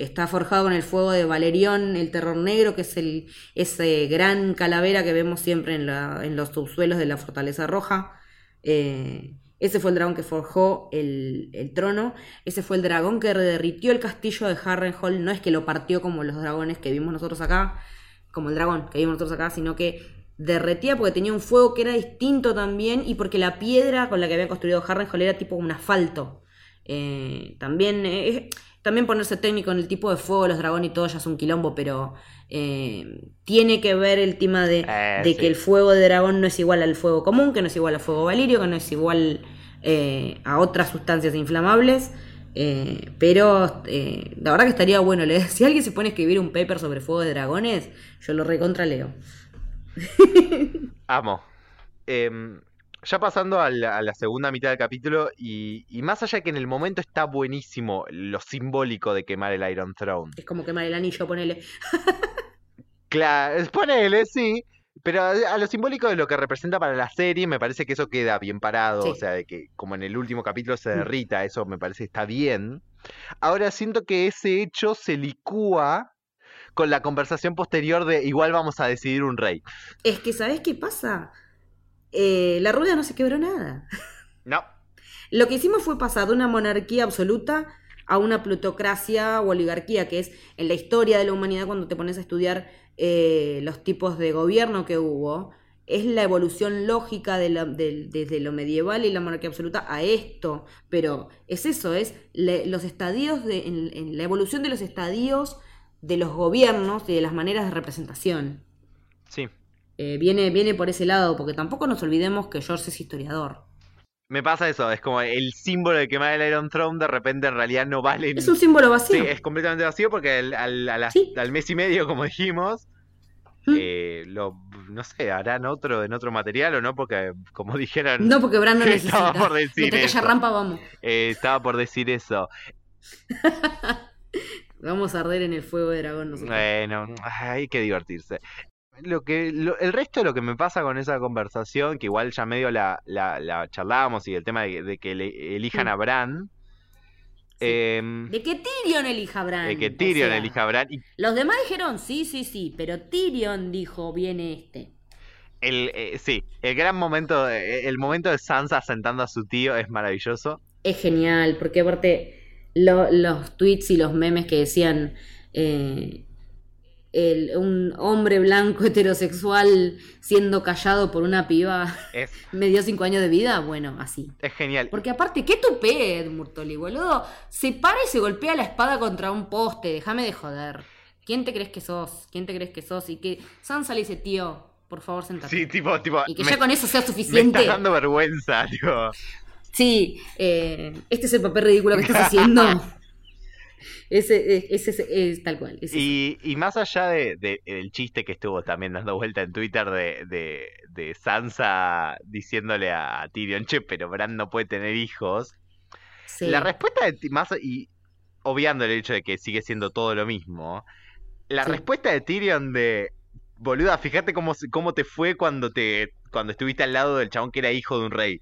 Está forjado con el fuego de Valerión, el terror negro, que es el, ese gran calavera que vemos siempre en, los subsuelos de la Fortaleza Roja. Eh, ese fue el dragón que forjó el, el trono. Ese fue el dragón que derritió el castillo de Harrenhal. No es que lo partió como los dragones que vimos nosotros acá, como el dragón que vimos nosotros acá, sino que derretía porque tenía un fuego que era distinto también y porque la piedra con la que había construido Harrenhal era tipo un asfalto. Eh, también, eh, también ponerse técnico en el tipo de fuego los dragones y todo ya es un quilombo, pero eh, tiene que ver el tema de, Eh, de sí. que el fuego de dragón no es igual al fuego común, que no es igual al fuego valirio, que no es igual eh, a otras sustancias inflamables. eh, pero eh, la verdad que estaría bueno leer. Si alguien se pone a escribir un paper sobre fuego de dragones, yo lo recontra leo. Amo. Em, ya pasando a la, a la segunda mitad del capítulo, y, y más allá de que en el momento está buenísimo lo simbólico de quemar el Iron Throne. Es como quemar el anillo, ponele. Claro, ponele, sí. Pero a, a lo simbólico de lo que representa para la serie, me parece que eso queda bien parado. Sí. O sea, de que como en el último capítulo se Mm. derrita, eso me parece que está bien. Ahora siento que ese hecho se licúa con la conversación posterior de igual vamos a decidir un rey. Es que, ¿sabes qué pasa? Eh, la rueda no se quebró nada. No, Lo que hicimos fue pasar de una monarquía absoluta a una plutocracia o oligarquía, que es en la historia de la humanidad cuando te pones a estudiar eh, los tipos de gobierno que hubo, es la evolución lógica de la- desde lo medieval y la monarquía absoluta a esto. Pero es eso, es le- los estadios, de, en, en la evolución de los estadios de los gobiernos y de las maneras de representación. sí. Eh, viene, viene por ese lado, porque tampoco nos olvidemos que George es historiador. Me pasa eso, es como el símbolo de quemar el Iron Throne de repente en realidad no vale. Es un símbolo Sí, vacío. es completamente vacío porque al, al- a las- Sí. al mes y medio, como dijimos, Mm. eh, lo, no sé, harán otro en otro material o no, porque como dijeron, No, porque Bran no Estaba necesita. por decir haya eso. rampa, vamos. eh, estaba por decir eso. Vamos a arder en el fuego de dragón nosotros. Bueno, hay que divertirse. Lo que, lo- el resto de lo que me pasa con esa conversación, que igual ya medio la, la, la charlábamos y el tema de, de que le, elijan Mm. a Bran, Sí. em, De que Tyrion elija a Bran. de que o Tyrion sea, elija a Bran, y Los demás dijeron, sí, sí, sí, pero Tyrion dijo, viene este. El, eh, sí, el gran momento, eh, el momento de Sansa sentando a su tío es maravilloso. Es genial, porque aparte los tweets y los memes que decían eh, el, un hombre blanco heterosexual siendo callado por una piba Es, me dio cinco años de vida, bueno, así. es genial. Porque aparte, qué tupé, Murtoli, boludo. Se para y se golpea la espada contra un poste, déjame de joder. ¿Quién te crees que sos? ¿Quién te crees que sos? Y que Sansa le dice, tío, por favor, sentate. Sí, tipo, tipo. y que me, ya con eso sea me suficiente. estás dando vergüenza, tipo. Sí, eh, este es el papel ridículo que estás haciendo. Ese, ese, es- tal cual. es. Y, y más allá de, de- del chiste que estuvo también dando vuelta en Twitter de, de, de Sansa diciéndole a Tyrion, che, pero Bran no puede tener hijos. Sí. La respuesta de más y obviando el hecho de que sigue siendo todo lo mismo, la Sí. respuesta de Tyrion de boluda, fíjate cómo, cómo te fue cuando te cuando estuviste al lado del chabón que era hijo de un rey.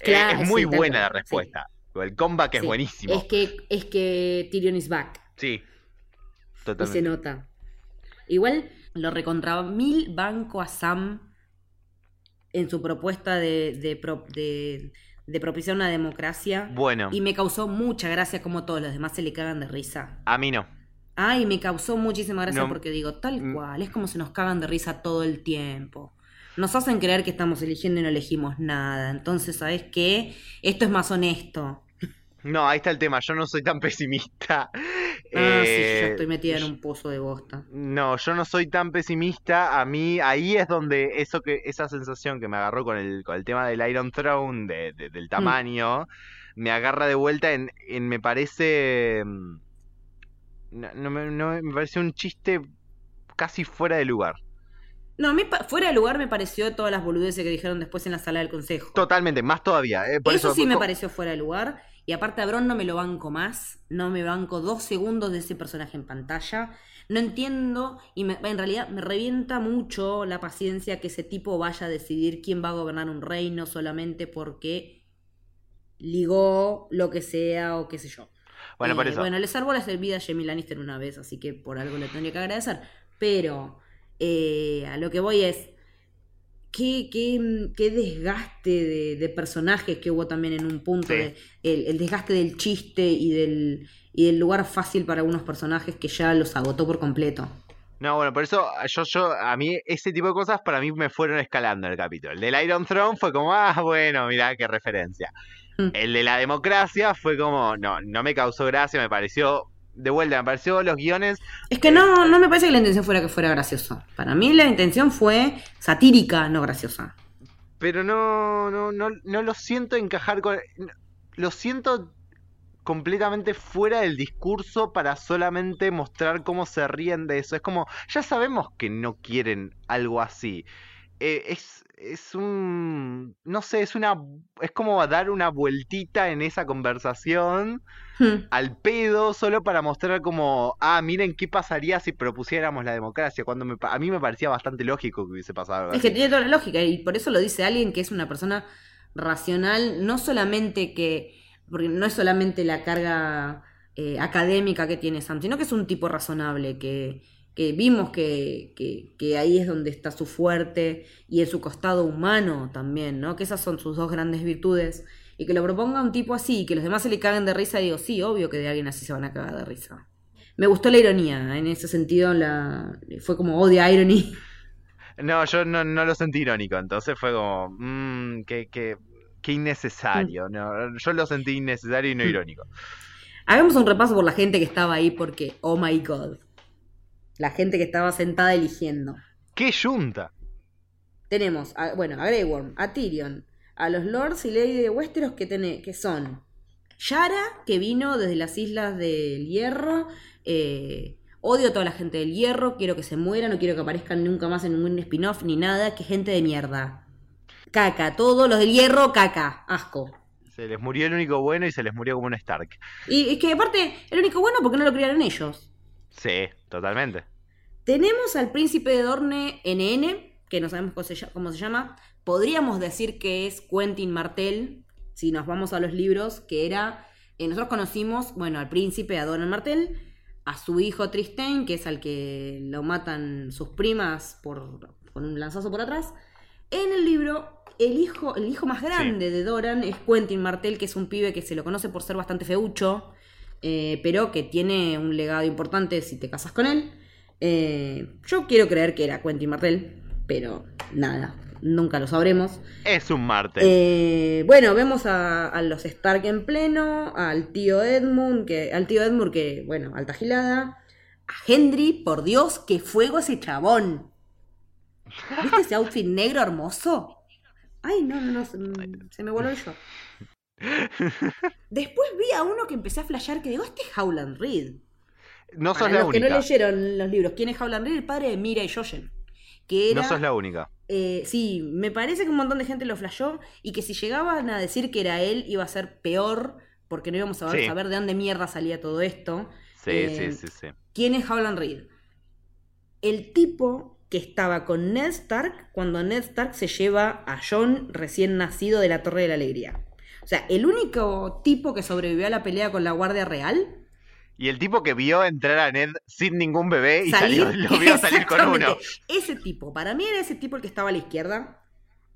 Eh, es muy sí, buena la respuesta. El comeback es Sí. buenísimo. Es que, es que Tyrion is back. Sí. Y se Totalmente. nota. Igual lo recontraba mil banco a Sam en su propuesta de, de, pro- de- de propiciar una democracia. Bueno, Y me causó mucha gracia como todos los demás se le cagan de risa. a mí no. Ay, me causó muchísima gracia No. porque digo, tal Mm. cual, es como se nos cagan de risa todo el tiempo. Nos hacen creer que estamos eligiendo y no elegimos nada. Entonces, ¿sabes qué? Esto es más honesto. No, ahí está el tema. Yo no soy tan pesimista. Ah, sí, Eh, yo estoy metida en un pozo de bosta. No, yo no soy tan pesimista. A mí, ahí es donde eso que, esa sensación que me agarró con el, con el tema del Iron Throne, de- de- Mm. del tamaño, me agarra de vuelta en, en me parece. mm, No, no me, no, me parece un chiste casi fuera de lugar. No, a mí fuera de lugar me pareció todas las boludeces que dijeron después en la sala del consejo. Totalmente, más todavía. eh, por eso, eso, sí me pareció fuera de lugar. Y aparte a Bron no me lo banco más. No me banco dos segundos de ese personaje en pantalla. No entiendo, y me- en realidad me revienta mucho la paciencia que ese tipo vaya a decidir quién va a gobernar un reino solamente porque ligó lo que sea o qué sé yo. Bueno, por Eh, eso. Bueno, le salvó la vida a Jamie Lannister una vez, así que por algo le tendría que agradecer. Pero eh, a lo que voy es. Qué, qué, qué desgaste de, de personajes que hubo también en un punto. Sí. de- el, el desgaste del chiste y del, y del lugar fácil para algunos personajes que ya los agotó por completo. No, bueno, por eso yo, yo, a mí ese tipo de cosas para mí me fueron escalando en el capítulo. El del Iron Throne fue como, ah, bueno, mirá qué referencia. Mm. El de la democracia fue como, no, no me causó gracia, me pareció, de vuelta, me pareció los guiones, Es que no, no me parece que la intención fuera que fuera gracioso. Para mí la intención fue satírica, no graciosa. pero no, no, no, no lo siento encajar con, lo siento completamente fuera del discurso para solamente mostrar cómo se ríen de eso. Es como, ya sabemos que no quieren algo así. Eh, es, es un, no sé, es una, es como dar una vueltita en esa conversación Hmm. al pedo solo para mostrar como, ah, miren qué pasaría si propusiéramos la democracia. Cuando me, a mí me parecía bastante lógico que hubiese pasado algo Es que tiene toda la lógica y por eso lo dice alguien que es una persona racional, no solamente que, porque no es solamente la carga eh, académica que tiene Sam, sino que es un tipo razonable, que, que vimos que, que, que ahí es donde está su fuerte y en su costado humano también, ¿no? Que esas son sus dos grandes virtudes. Y que lo proponga un tipo así y que los demás se le caguen de risa, digo, sí, obvio que de alguien así se van a cagar de risa. Me gustó la ironía, en ese sentido la fue como oh the irony. No, yo no, no lo sentí irónico, entonces fue como, mmm, qué, qué, qué innecesario. No, yo lo sentí innecesario y no Mm. irónico. Hagamos un repaso por la gente que estaba ahí porque, oh my god. La gente que estaba sentada eligiendo. ¡Qué yunta! Tenemos, a- bueno, a Grey Worm, a Tyrion, a los Lords y Lady de Westeros que, tiene, que son Yara, que vino desde las Islas del Hierro. eh, odio a toda la gente del Hierro, quiero que se mueran, no quiero que aparezcan nunca más en ningún spin-off ni nada, que gente de mierda. Caca, todos los del Hierro, caca, asco. Se les murió el único bueno y se les murió como un Stark. Y es que aparte, el único bueno porque no lo criaron ellos. Sí, totalmente. Tenemos al príncipe de Dorne NN, que no sabemos cómo se, llama. Podríamos decir que es Quentin Martel, si nos vamos a los libros, que era... eh, nosotros conocimos, bueno, al príncipe, a Donald Martel, a su hijo Tristain, que es al que lo matan sus primas por, con un lanzazo por atrás. En el libro, el hijo, el hijo más grande de Doran es Quentin Martel, que es un pibe que se lo conoce por ser bastante feucho, eh, pero que tiene un legado importante si te casas con él. Eh, yo quiero creer que era Quentin Martel, pero nada, nunca lo sabremos. Es un Martel. Eh, bueno, vemos a, los Stark en pleno, al tío Edmund, que, al tío Edmund que, bueno, alta gilada. A Henry, por Dios, qué fuego ese chabón. ¿Viste ese outfit negro hermoso? Ay, no, no, no, se, me voló el shot. Después vi a uno que empecé a flashear que digo, este es Howland Reed. No sos la los que no leyeron los libros, ¿quién es Howland Reed? El padre de Mira y Joshen. Que no sos la única. Eh, sí, me parece que un montón de gente lo flashó y que si llegaban a decir que era él iba a ser peor porque no íbamos a saber de dónde mierda salía todo esto. Sí, eh, sí, sí, sí. ¿Quién es Howland Reed? El tipo que estaba con Ned Stark cuando Ned Stark se lleva a John recién nacido de la Torre de la Alegría. O sea, el único tipo que sobrevivió a la pelea con la Guardia Real. Y el tipo que vio entrar a Ned sin ningún bebé y salió, lo vio salir con uno. Ese tipo, para mí era ese tipo el que estaba a la izquierda.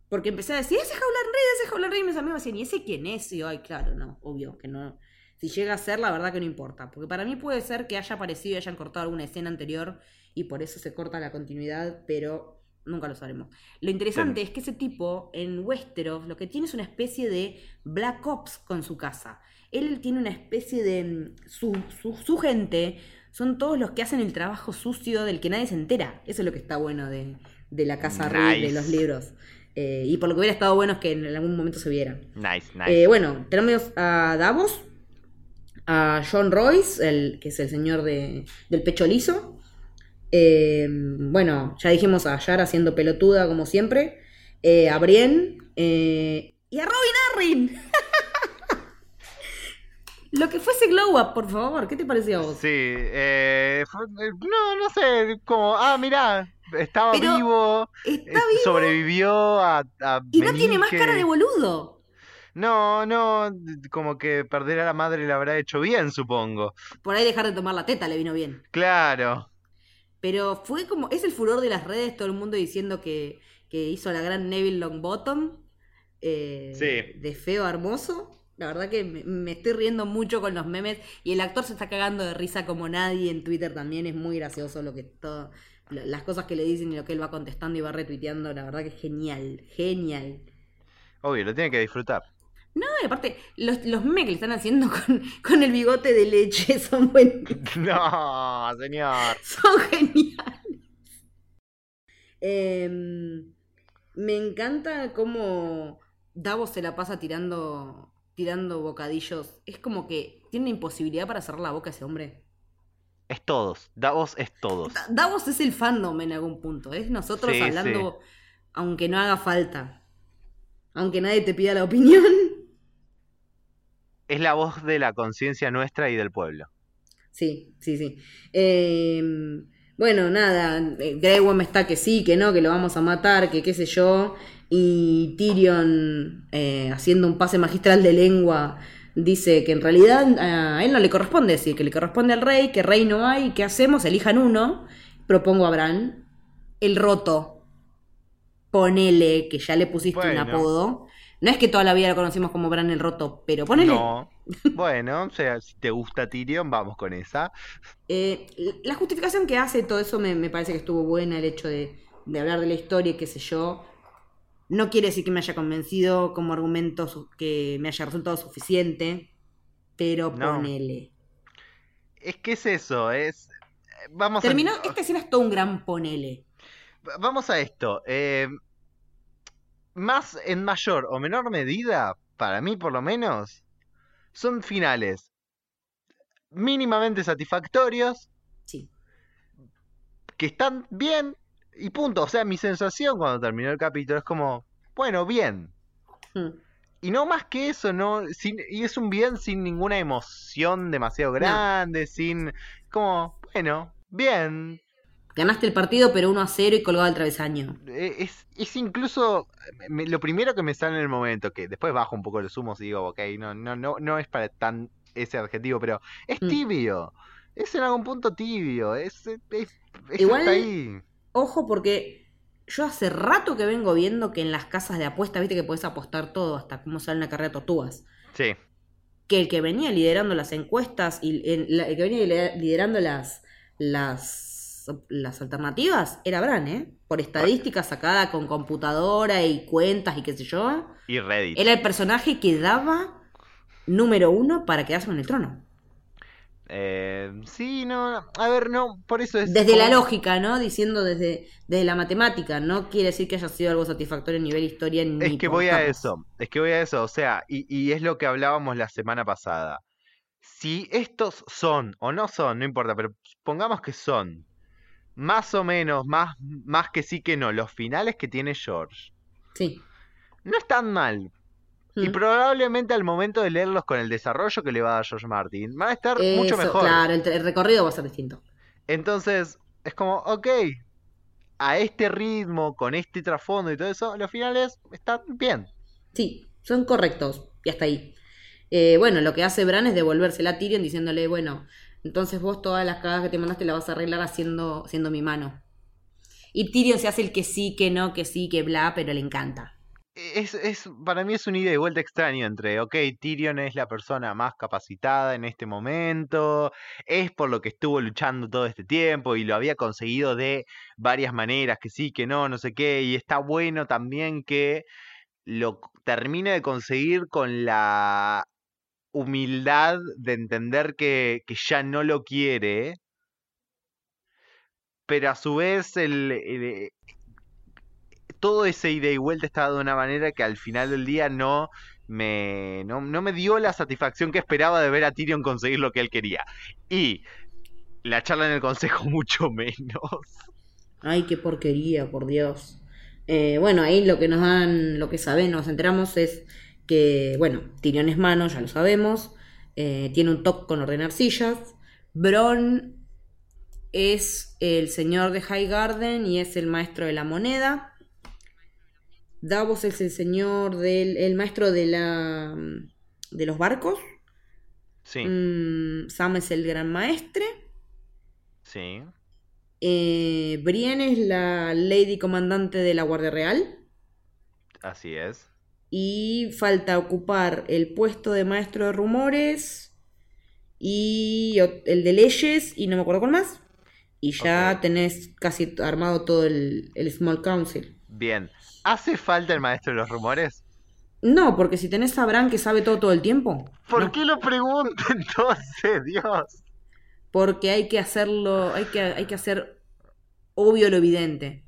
Porque empecé a decir, ese es Howland Reed, ese es Reed. Y mis amigos decían, ¿y ese quién es? Y yo, ay, claro, no, obvio que no. Si llega a ser, la verdad que no importa. Porque para mí puede ser que haya aparecido y hayan cortado alguna escena anterior y por eso se corta la continuidad, pero Nunca lo sabremos. Lo interesante es que ese tipo en Westeros lo que tiene es una especie de Black Ops con su casa. Él tiene una especie de... Mm, su, gente son todos los que hacen el trabajo sucio del que nadie se entera. Eso es lo que está bueno de, la casa de los libros. Eh, y por lo que hubiera estado bueno es que en algún momento se viera. Nice, nice. Eh, bueno, tenemos a Davos, a John Royce, el, que es el señor de, del pecho liso, eh, bueno, ya dijimos a Yara haciendo pelotuda como siempre. A Brienne. Y a Robin Arryn. Lo que fuese Glow Up, por favor, ¿qué te pareció a vos? Sí, no, no sé, como, ah, mirá, estaba vivo, sobrevivió a, Y no tiene más cara de boludo. No, no, como que perder a la madre le habrá hecho bien, supongo. Por ahí dejar de tomar la teta le vino bien. Claro. Pero fue como, es el furor de las redes, todo el mundo diciendo que, hizo la gran Neville Longbottom. Eh, De feo hermoso. La verdad que me, estoy riendo mucho con los memes y el actor se está cagando de risa como nadie en Twitter también. Es muy gracioso lo que todo, las cosas que le dicen y lo que él va contestando y va retuiteando. La verdad que es genial, genial. Obvio, lo tiene que disfrutar. No, y aparte, los, los memes que le están haciendo con, el bigote de leche son buenos. No, señor. Son geniales. Em, me encanta cómo Davos se la pasa tirando, tirando bocadillos. Es como que tiene una imposibilidad para cerrar la boca ese hombre. Es todos. Davos es todos. Davos es el fandom en algún punto. Es nosotros hablando, aunque no haga falta. Aunque nadie te pida la opinión es la voz de la conciencia nuestra y del pueblo. Sí, sí, sí. Em, bueno, nada, eh, Grey está que sí, que no, que lo vamos a matar, que qué sé yo. Y Tyrion, eh, haciendo un pase magistral de lengua, dice que en realidad a él no le corresponde decir, que le corresponde al rey, que rey no hay, ¿qué hacemos? Elijan uno. Propongo a Bran, el roto. Ponele, que ya le pusiste un apodo. No es que toda la vida lo conocimos como Bran el Roto, pero ponele. No. Bueno, o sea, si te gusta Tyrion, vamos con esa. Eh, la justificación que hace todo eso me, parece que estuvo buena, el hecho de, hablar de la historia y qué sé yo. No quiere decir que me haya convencido como argumento que me haya resultado suficiente, pero ponele. Es que es eso, es... Vamos Terminó, esta escena es todo un gran ponele. Vamos a esto. Eh, más en mayor o menor medida, para mí por lo menos, son finales mínimamente satisfactorios. Sí. Que están bien y punto. O sea, mi sensación cuando terminó el capítulo es como, bueno, bien. Hmm. Y no más que eso, ¿no? y es un bien sin ninguna emoción demasiado grande, sin... Como, bueno, bien, Ganaste el partido, pero 1 a 0 y colgado al travesaño. Eh, es, es incluso lo primero que me sale en el momento, que después bajo un poco los humos y digo, ok, no, no, no, no es para tan ese adjetivo, pero es mm. tibio. Es en algún punto tibio. Es, es, Igual, ahí. Ojo, porque yo hace rato que vengo viendo que en las casas de apuesta, viste que puedes apostar todo, hasta cómo sale una carrera de tortugas. Sí. Que el que venía liderando las encuestas y el, que venía liderando las, las, las alternativas era Bran, ¿eh? Por estadística sacada con computadora y cuentas y qué sé yo. Y Reddit. Era el personaje que daba número uno para quedarse con el trono. Eh, sí, no, a ver, no, por eso es... Desde la lógica, ¿no? Diciendo desde, desde la matemática, no quiere decir que haya sido algo satisfactorio a nivel historia ni Es que voy a eso, es que voy a eso, o sea, y, y es lo que hablábamos la semana pasada. Si estos son o no son, no importa, pero pongamos que son, más o menos, más, más que sí que no, los finales que tiene George. Sí. No están mal, y mm. probablemente al momento de leerlos con el desarrollo que le va a dar George Martin, van a estar mucho mejor. Claro, el, recorrido va a ser distinto. Entonces, es como, ok, a este ritmo, con este trasfondo y todo eso, los finales están bien. Sí, son correctos. Y hasta ahí. Eh, bueno, lo que hace Bran es devolvérsela a Tyrion diciéndole, bueno, entonces vos todas las cagadas que te mandaste las vas a arreglar haciendo, mi mano. Y Tyrion se hace el que sí, que no, que sí, que bla, pero le encanta es, es, para mí es un ida y vuelta extraño entre, ok, Tyrion es la persona más capacitada en este momento, es por lo que estuvo luchando todo este tiempo y lo había conseguido de varias maneras, que sí, que no, no sé qué, y está bueno también que lo termine de conseguir con la humildad de entender que, ya no lo quiere, pero a su vez el, todo ese ida y vuelta estaba de una manera que al final del día no me, no, me dio la satisfacción que esperaba de ver a Tyrion conseguir lo que él quería. Y la charla en el consejo mucho menos. Ay, qué porquería, por Dios. Eh, bueno, ahí lo que nos dan, lo que sabemos, nos enteramos es que, bueno, Tyrion es mano, ya lo sabemos. Eh, tiene un toque con ordenar sillas. Bron es el señor de High Garden y es el maestro de la moneda. Davos es el señor del el maestro de la de los barcos. Sí. Mm, Sam es el gran maestre. Sí. Eh, Brienne es la lady comandante de la Guardia Real. Así es. Y falta ocupar el puesto de maestro de rumores y el de leyes y no me acuerdo con más. Y ya tenés casi armado todo el, el Small Council. Bien. ¿Hace falta el maestro de los rumores? No, porque si tenés a Bran que sabe todo todo el tiempo. ¿Por qué lo pregunto entonces, Dios? Porque hay que hacerlo, hay que, hay que hacer obvio lo evidente.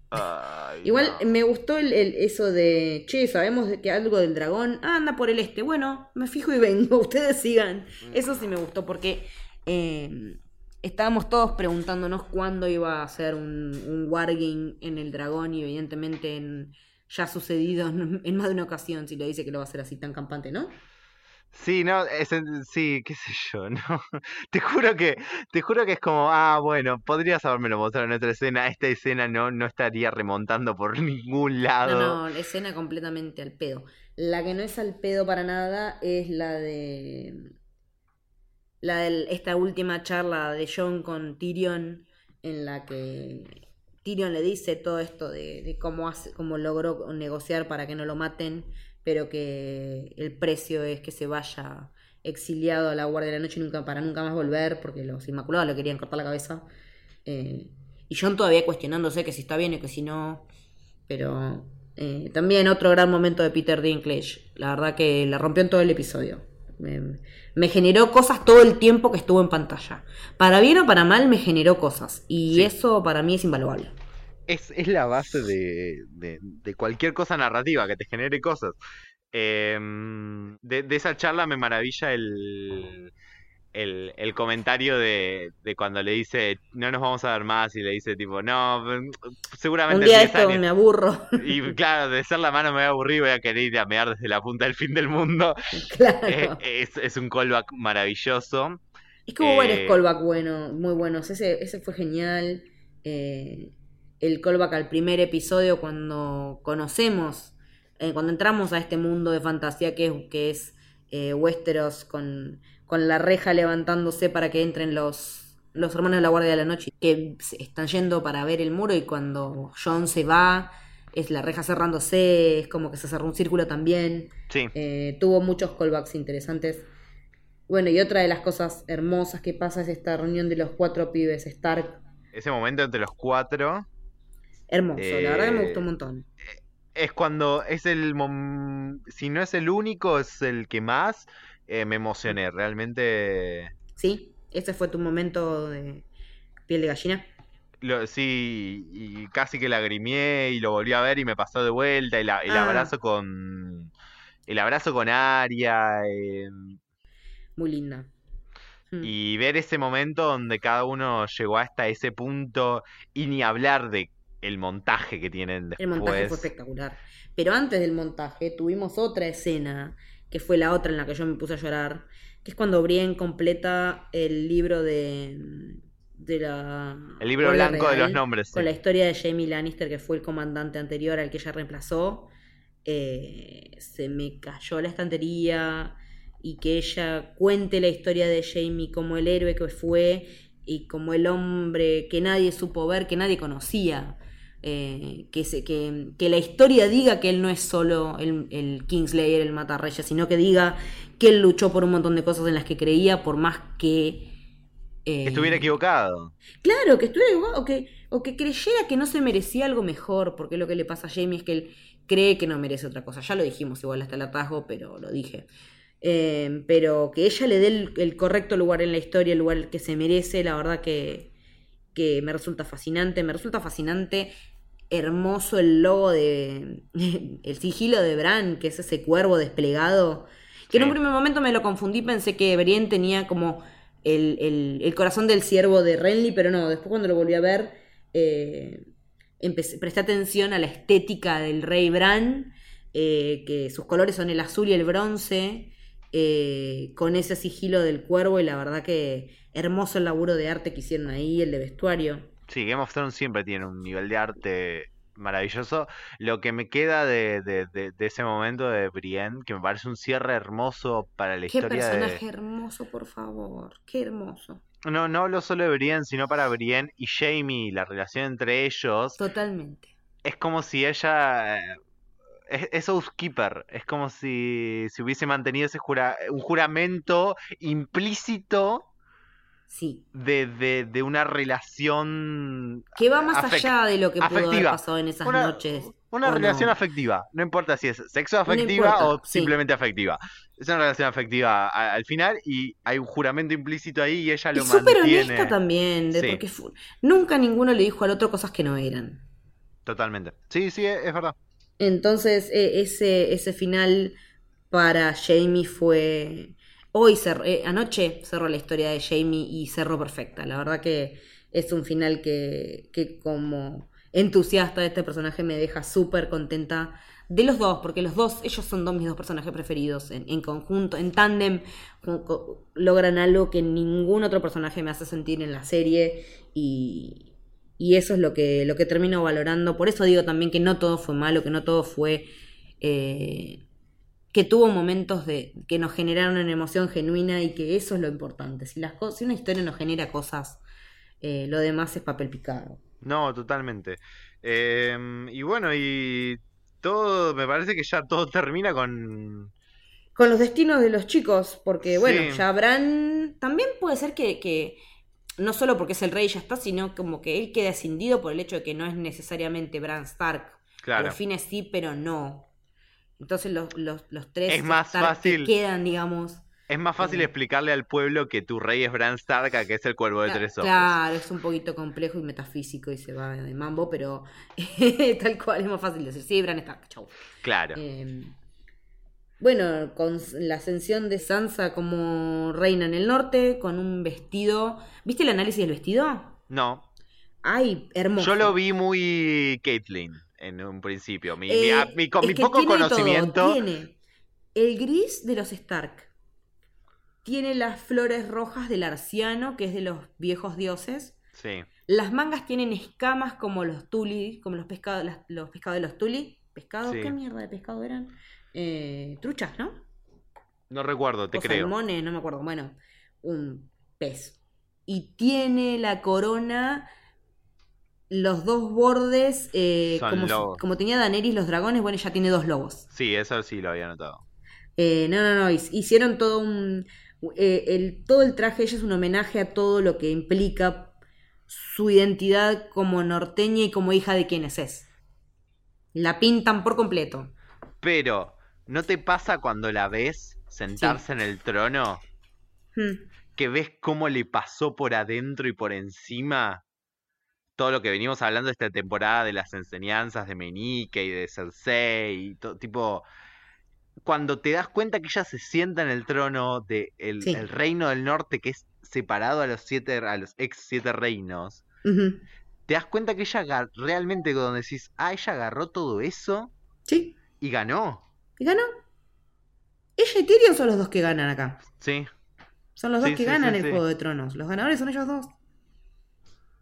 Igual me gustó el, eso de, che, sabemos que algo del dragón ah, anda por el este. Bueno, me fijo y vengo, ustedes sigan. Eso sí me gustó porque eh, estábamos todos preguntándonos cuándo iba a ser un, un wargame en el dragón y evidentemente en ya ha sucedido en, más de una ocasión si lo dice que lo va a hacer así tan campante, ¿no? Sí, no, es, sí, qué sé yo, ¿no? Te juro que, te juro que es como, ah, bueno, podrías habérmelo mostrado en otra escena, esta escena no, no estaría remontando por ningún lado. No, no, la escena completamente al pedo. La que no es al pedo para nada es la de la de esta última charla de John con Tyrion en la que Tyrion le dice todo esto de, cómo, hace, cómo logró negociar para que no lo maten, pero que el precio es que se vaya exiliado a la Guardia de la Noche nunca, para nunca más volver, porque los Inmaculados le querían cortar la cabeza. Eh, y John todavía cuestionándose que si está bien y que si no. Pero eh, también otro gran momento de Peter Dinklage. La verdad que la rompió en todo el episodio. Me, generó cosas todo el tiempo que estuvo en pantalla. Para bien o para mal me generó cosas. Y eso para mí es invaluable. Es, es la base de, de, cualquier cosa narrativa, que te genere cosas. Em, de, de, esa charla me maravilla el, el, el comentario de, de, cuando le dice no nos vamos a ver más y le dice tipo no seguramente un día esto me aburro. Y claro de ser la mano me voy a aburrir voy a querer ir a mear desde la punta del fin del mundo. Claro. Eh, es, es, un callback maravilloso. Es como varios eh, callback bueno muy buenos ese, ese fue genial. Eh, el callback al primer episodio cuando conocemos cuando entramos a este mundo de fantasía que es, que es Westeros con con la reja levantándose para que entren los, los hermanos de la Guardia de la Noche que están yendo para ver el muro y cuando John se va es la reja cerrándose, es como que se cerró un círculo también. Sí. Eh, tuvo muchos callbacks interesantes. Bueno, y otra de las cosas hermosas que pasa es esta reunión de los cuatro pibes Stark. Ese momento entre los cuatro Hermoso, la verdad que me Eh, gustó un montón. es cuando es el mom- si no es el único, es el que más eh, me emocioné. Realmente ¿Sí? Ese fue tu momento de piel de gallina. lo, sí, y casi que lagrimeé y lo volví a ver y me pasó de vuelta. y la- el Ah. abrazo con el abrazo con Aria. eh, Muy linda. Mm. Y ver ese momento donde cada uno llegó hasta ese punto y ni hablar de el montaje que tienen El montaje fue después. espectacular. Pero antes del montaje tuvimos otra escena, que fue la otra en la que yo me puse a llorar, que es cuando Brienne completa el libro de, de la... El libro blanco de los nombres. Con sí. la historia de Jamie Lannister, que fue el comandante anterior al que ella reemplazó. Eh, se me cayó la estantería y que ella cuente la historia de Jamie como el héroe que fue y como el hombre que nadie supo ver, que nadie conocía. Eh, que, se, que, que la historia diga que él no es solo el, el Kingslayer, el Matarreyes, sino que diga que él luchó por un montón de cosas en las que creía, por más que... eh, Que estuviera equivocado. Claro, que estuviera equivocado, o que, o que creyera que no se merecía algo mejor, porque lo que le pasa a Jamie es que él cree que no merece otra cosa. Ya lo dijimos igual hasta el atasgo, pero lo dije. Eh, pero que ella le dé el, el correcto lugar en la historia, el lugar que se merece, la verdad que, que me resulta fascinante. Me resulta fascinante, hermoso el logo de. el sigilo de Bran, que es ese cuervo desplegado. Que en un primer momento me lo confundí, pensé que Brienne tenía como el, el- el corazón del ciervo de Renly, pero no, después cuando lo volví a ver, eh, empecé- presté atención a la estética del rey Bran, eh, que sus colores son el azul y el bronce, eh, con ese sigilo del cuervo, y la verdad que hermoso el laburo de arte que hicieron ahí, el de vestuario. Sí, Game of Thrones siempre tiene un nivel de arte maravilloso. Lo que me queda de, de- de- de ese momento de Brienne, que me parece un cierre hermoso para la Qué historia personaje de... hermoso, por favor, qué hermoso. No, no hablo solo de Brienne, sino para Brienne y Jamie, la relación entre ellos. Totalmente. Es como si ella... Es, es housekeeper, es como si, si hubiese mantenido ese jura, un juramento implícito Sí. de, de, de una relación Que va más allá de lo que pudo haber afectiva. pasado en esas Una- noches. Una relación no. afectiva, no importa si es sexo afectiva o sí. simplemente afectiva. Es una relación afectiva a- al final y hay un juramento implícito ahí y ella Y lo súper mantiene. honesta también, de, Sí. porque nunca ninguno le dijo al otro cosas que no eran. Totalmente. Sí, sí, es, es verdad. Entonces, e- ese, ese final para Jamie fue. Hoy, cerró- eh, anoche cerró la historia de Jamie y cerró perfecta. La verdad que es un final que, que como entusiasta de este personaje me deja súper contenta de los dos, porque los dos, ellos son dos mis dos personajes preferidos en, en conjunto, en tándem, logran algo que ningún otro personaje me hace sentir en la serie y, y eso es lo que, lo que termino valorando. Por eso digo también que no todo fue malo, que no todo fue... eh, que tuvo momentos de que nos generaron una emoción genuina y que eso es lo importante. Si, las si una historia nos genera cosas, eh, lo demás es papel picado. No, totalmente. Em, y bueno, y todo, me parece que ya todo termina con... Con los destinos de los chicos, porque bueno, Sí. ya Bran también puede ser que, que no solo porque es el rey y ya está, sino como que él queda escindido por el hecho de que no es necesariamente Bran Stark. Claro. los fines sí, pero no. Entonces los, los, los tres Es más Stark que fácil. quedan, digamos. Es más fácil Eh. explicarle al pueblo que tu rey es Bran Stark a que es el cuervo de tres ojos. Claro, es un poquito complejo y metafísico y se va de mambo, pero tal cual es más fácil decir, sí, Bran Stark, chau. Claro. Eh, bueno, con la ascensión de Sansa como reina en el norte, con un vestido. ¿Viste el análisis del vestido? No, Ay, hermoso. yo lo vi muy Caitlyn en un principio. Mi, mi- Eh, mi- con mi poco tiene de todo, conocimiento. Tiene el gris de los Stark. Tiene las flores rojas del arciano, que es de los viejos dioses. Sí, Las mangas tienen escamas como los tuli, como los pescados, los pescados de los tuli. ¿Pescados? Sí. ¿Qué mierda de pescado eran? Eh, truchas, ¿no? no recuerdo, te o creo. salmones, no me acuerdo. Bueno, un pez. Y tiene la corona los dos bordes, eh, como, como, tenía Daenerys los dragones, bueno, ya tiene dos lobos. Sí, eso sí lo había notado. Eh, no, no, no, hicieron todo un... Eh, el, todo el traje ella es un homenaje a todo lo que implica su identidad como norteña y como hija de quienes es. La pintan por completo. Pero, ¿no te pasa cuando la ves sentarse en el trono? Hmm. Que ves cómo le pasó por adentro y por encima todo lo que venimos hablando esta temporada de las enseñanzas de Menique y de Cersei y todo, tipo, cuando te das cuenta que ella se sienta en el trono del de el reino del norte que es separado a los siete, a los ex siete reinos, te das cuenta que ella realmente cuando decís, ah, ella agarró todo eso sí. y ganó. ¿Y ganó? Ella y Tyrion son los dos que ganan acá. Sí. Son los dos que ganan el Juego de Tronos. Los ganadores son ellos dos.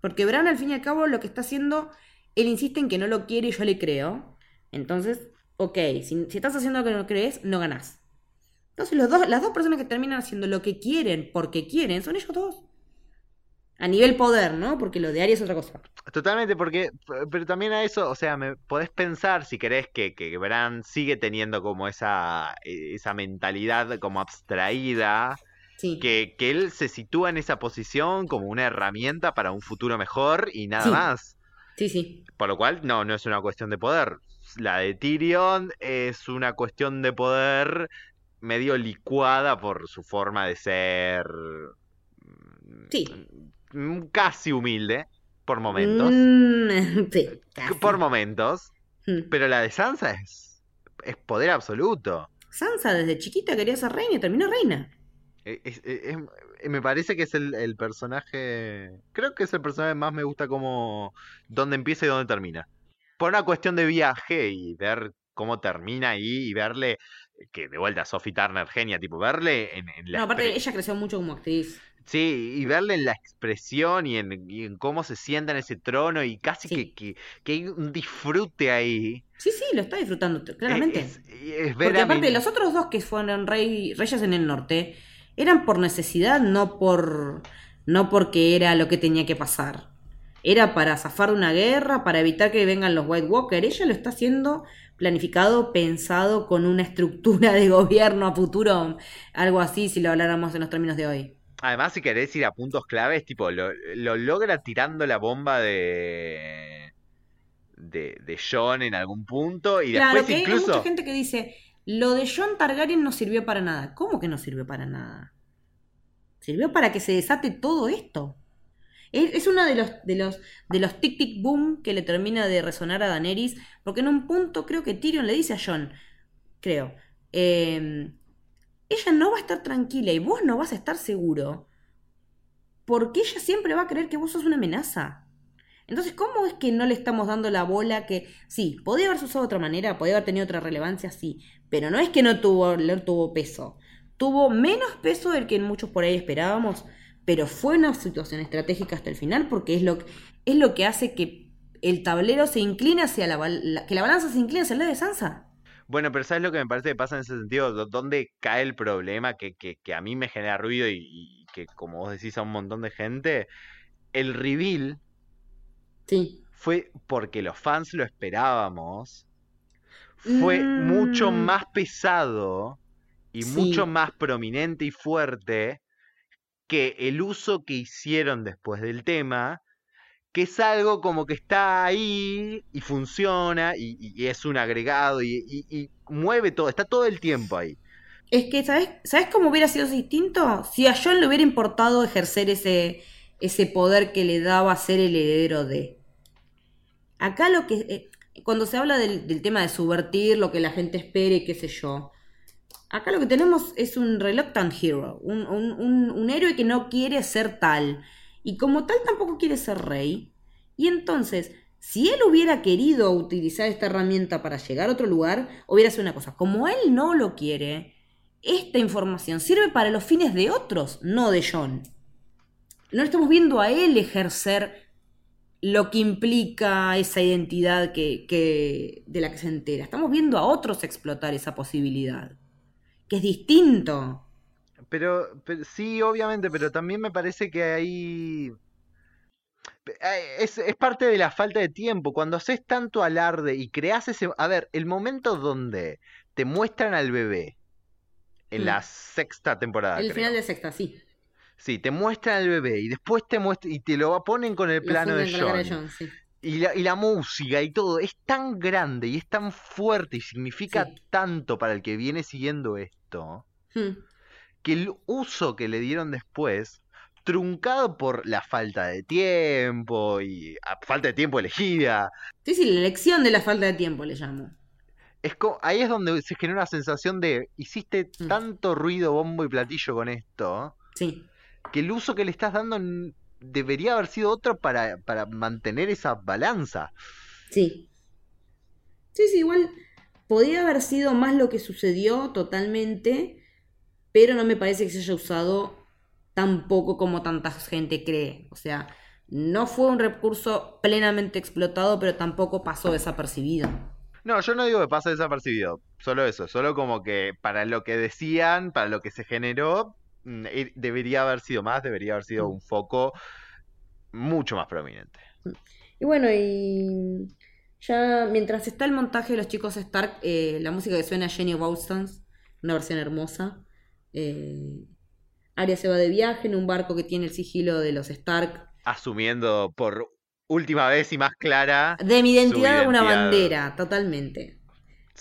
Porque Bran, al fin y al cabo, lo que está haciendo, él insiste en que no lo quiere y yo le creo. Entonces, ok, si, estás haciendo lo que no crees, no ganás. Entonces, los dos, las dos personas que terminan haciendo lo que quieren porque quieren son ellos dos. A nivel poder, ¿no? Porque lo de Ari es otra cosa. Totalmente, porque, pero también a eso, o sea, me podés pensar si querés que, que Bran sigue teniendo como esa, esa mentalidad como abstraída que, que, él se sitúa en esa posición como una herramienta para un futuro mejor y nada más. Sí, sí. Por lo cual, no, no es una cuestión de poder. La de Tyrion es una cuestión de poder medio licuada por su forma de ser. Sí. Mm, casi humilde, por momentos. Mm, sí, casi. Por momentos. Hmm. Pero la de Sansa es, es poder absoluto. Sansa desde chiquita quería ser reina y terminó reina. Eh, eh, me parece que es el, personaje. Creo que es el personaje más me gusta como. dónde empieza y dónde termina. Por una cuestión de viaje y ver cómo termina ahí y verle. Que de vuelta, Sophie Turner, genia, tipo, verle en, la. No, aparte, ella creció mucho como actriz. Sí, y verle en la expresión y en, cómo se sienta en ese trono y casi que, que, hay un disfrute ahí. Sí, sí, lo está disfrutando, claramente. Porque aparte, los otros dos que fueron rey, reyes en el norte eran por necesidad, no por no porque era lo que tenía que pasar. Era para zafar una guerra, para evitar que vengan los White Walker. Ella lo está haciendo planificado, pensado con una estructura de gobierno a futuro, algo así si lo habláramos en los términos de hoy. Además, si querés ir a puntos claves, tipo, lo, logra tirando la bomba de, de, de John en algún punto y claro, después que Hay mucha gente que dice, lo de John Targaryen no sirvió para nada. ¿Cómo que no sirvió para nada? Sirvió para que se desate todo esto. Es, uno de los, de los, de los tic tic boom que le termina de resonar a Daenerys, porque en un punto creo que Tyrion le dice a John, creo, em, ella no va a estar tranquila y vos no vas a estar seguro, porque ella siempre va a creer que vos sos una amenaza. Entonces, ¿cómo es que no le estamos dando la bola que sí, podía haberse usado de otra manera, podía haber tenido otra relevancia, sí, pero no es que no tuvo, no tuvo peso. Tuvo menos peso del que muchos por ahí esperábamos, pero fue una situación estratégica hasta el final porque es lo, es lo que hace que el tablero se incline hacia la, que la balanza se incline hacia el lado de Sansa. Bueno, pero ¿sabes lo que me parece que pasa en ese sentido? ¿Dónde cae el problema que, que, que a mí me genera ruido y, y, que, como vos decís, a un montón de gente? El reveal Sí. Fue porque los fans lo esperábamos. Fue mucho mm. más pesado y mucho más prominente y fuerte que el uso que hicieron después del tema, que es algo como que está ahí y funciona y, es un agregado y, mueve todo, está todo el tiempo ahí. Es que, ¿sabes, ¿sabes cómo hubiera sido distinto? Si a John le hubiera importado ejercer ese, ese poder que le daba ser el heredero de. Acá lo que. Eh, cuando se habla del, tema de subvertir lo que la gente espere, qué sé yo. Acá lo que tenemos es un reluctant hero, un, héroe que no quiere ser tal. Y como tal tampoco quiere ser rey. Y entonces, si él hubiera querido utilizar esta herramienta para llegar a otro lugar, hubiera sido una cosa. Como él no lo quiere, esta información sirve para los fines de otros, no de John. No estamos viendo a él ejercer lo que implica esa identidad que, de la que se entera. Estamos viendo a otros explotar esa posibilidad, que es distinto. Pero, sí, obviamente, pero también me parece que hay... eh, es, es, parte de la falta de tiempo. Cuando haces tanto alarde y creas ese... A ver, el momento donde te muestran al bebé en la sexta temporada. El final de sexta, sí. Sí, te muestran al bebé y después te muestran y te lo ponen con el plano de John. Y, la, y, la, música y todo es tan grande y es tan fuerte y significa tanto para el que viene siguiendo esto hmm. que el uso que le dieron después truncado por la falta de tiempo y a, falta de tiempo elegida. Sí, sí, la elección de la falta de tiempo le llamo. Es ahí es donde se genera una sensación de hiciste mm. tanto ruido, bombo y platillo con esto. Sí. Que el uso que le estás dando debería haber sido otro para, para mantener esa balanza. Sí. Sí, sí, igual podría haber sido más lo que sucedió totalmente, pero no me parece que se haya usado tan poco como tanta gente cree. O sea, no fue un recurso plenamente explotado, pero tampoco pasó desapercibido. No, yo no digo que pase desapercibido, solo eso, solo como que para lo que decían, para lo que se generó, debería haber sido más, debería haber sido mm. un foco mucho más prominente. Y bueno, y ya mientras está el montaje de los chicos Stark, eh, la música que suena Jenny Bowstons, una versión hermosa. Eh, Arya se va de viaje en un barco que tiene el sigilo de los Stark. Asumiendo por última vez y más clara. De mi identidad, una bandera, totalmente.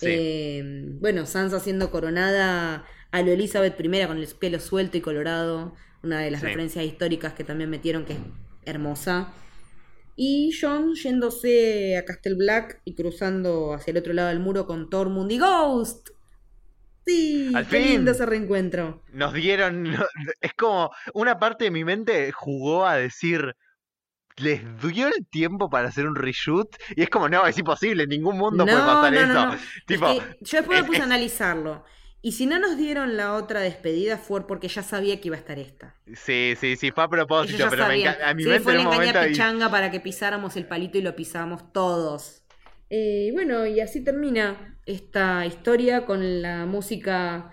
Eh, bueno, Sansa siendo coronada a lo Elizabeth I con el pelo suelto y colorado. Una de las referencias históricas que también metieron que es hermosa. Y John yéndose a Castle Black y cruzando hacia el otro lado del muro con Tormund y Ghost. Sí, Al qué lindo ese reencuentro. Nos dieron. Es como. Una parte de mi mente jugó a decir. ¿Les dio el tiempo para hacer un reshoot? Y es como, no, es imposible, en ningún mundo puede pasar eso. Tipo, yo después me puse a analizarlo. Y si no nos dieron la otra despedida fue porque ya sabía que iba a estar esta. Sí, sí, sí, fue a propósito, pero me a mi sí, mente fue en un momento pichanga para que pisáramos el palito y lo pisamos todos. Eh, bueno, y así termina esta historia con la música,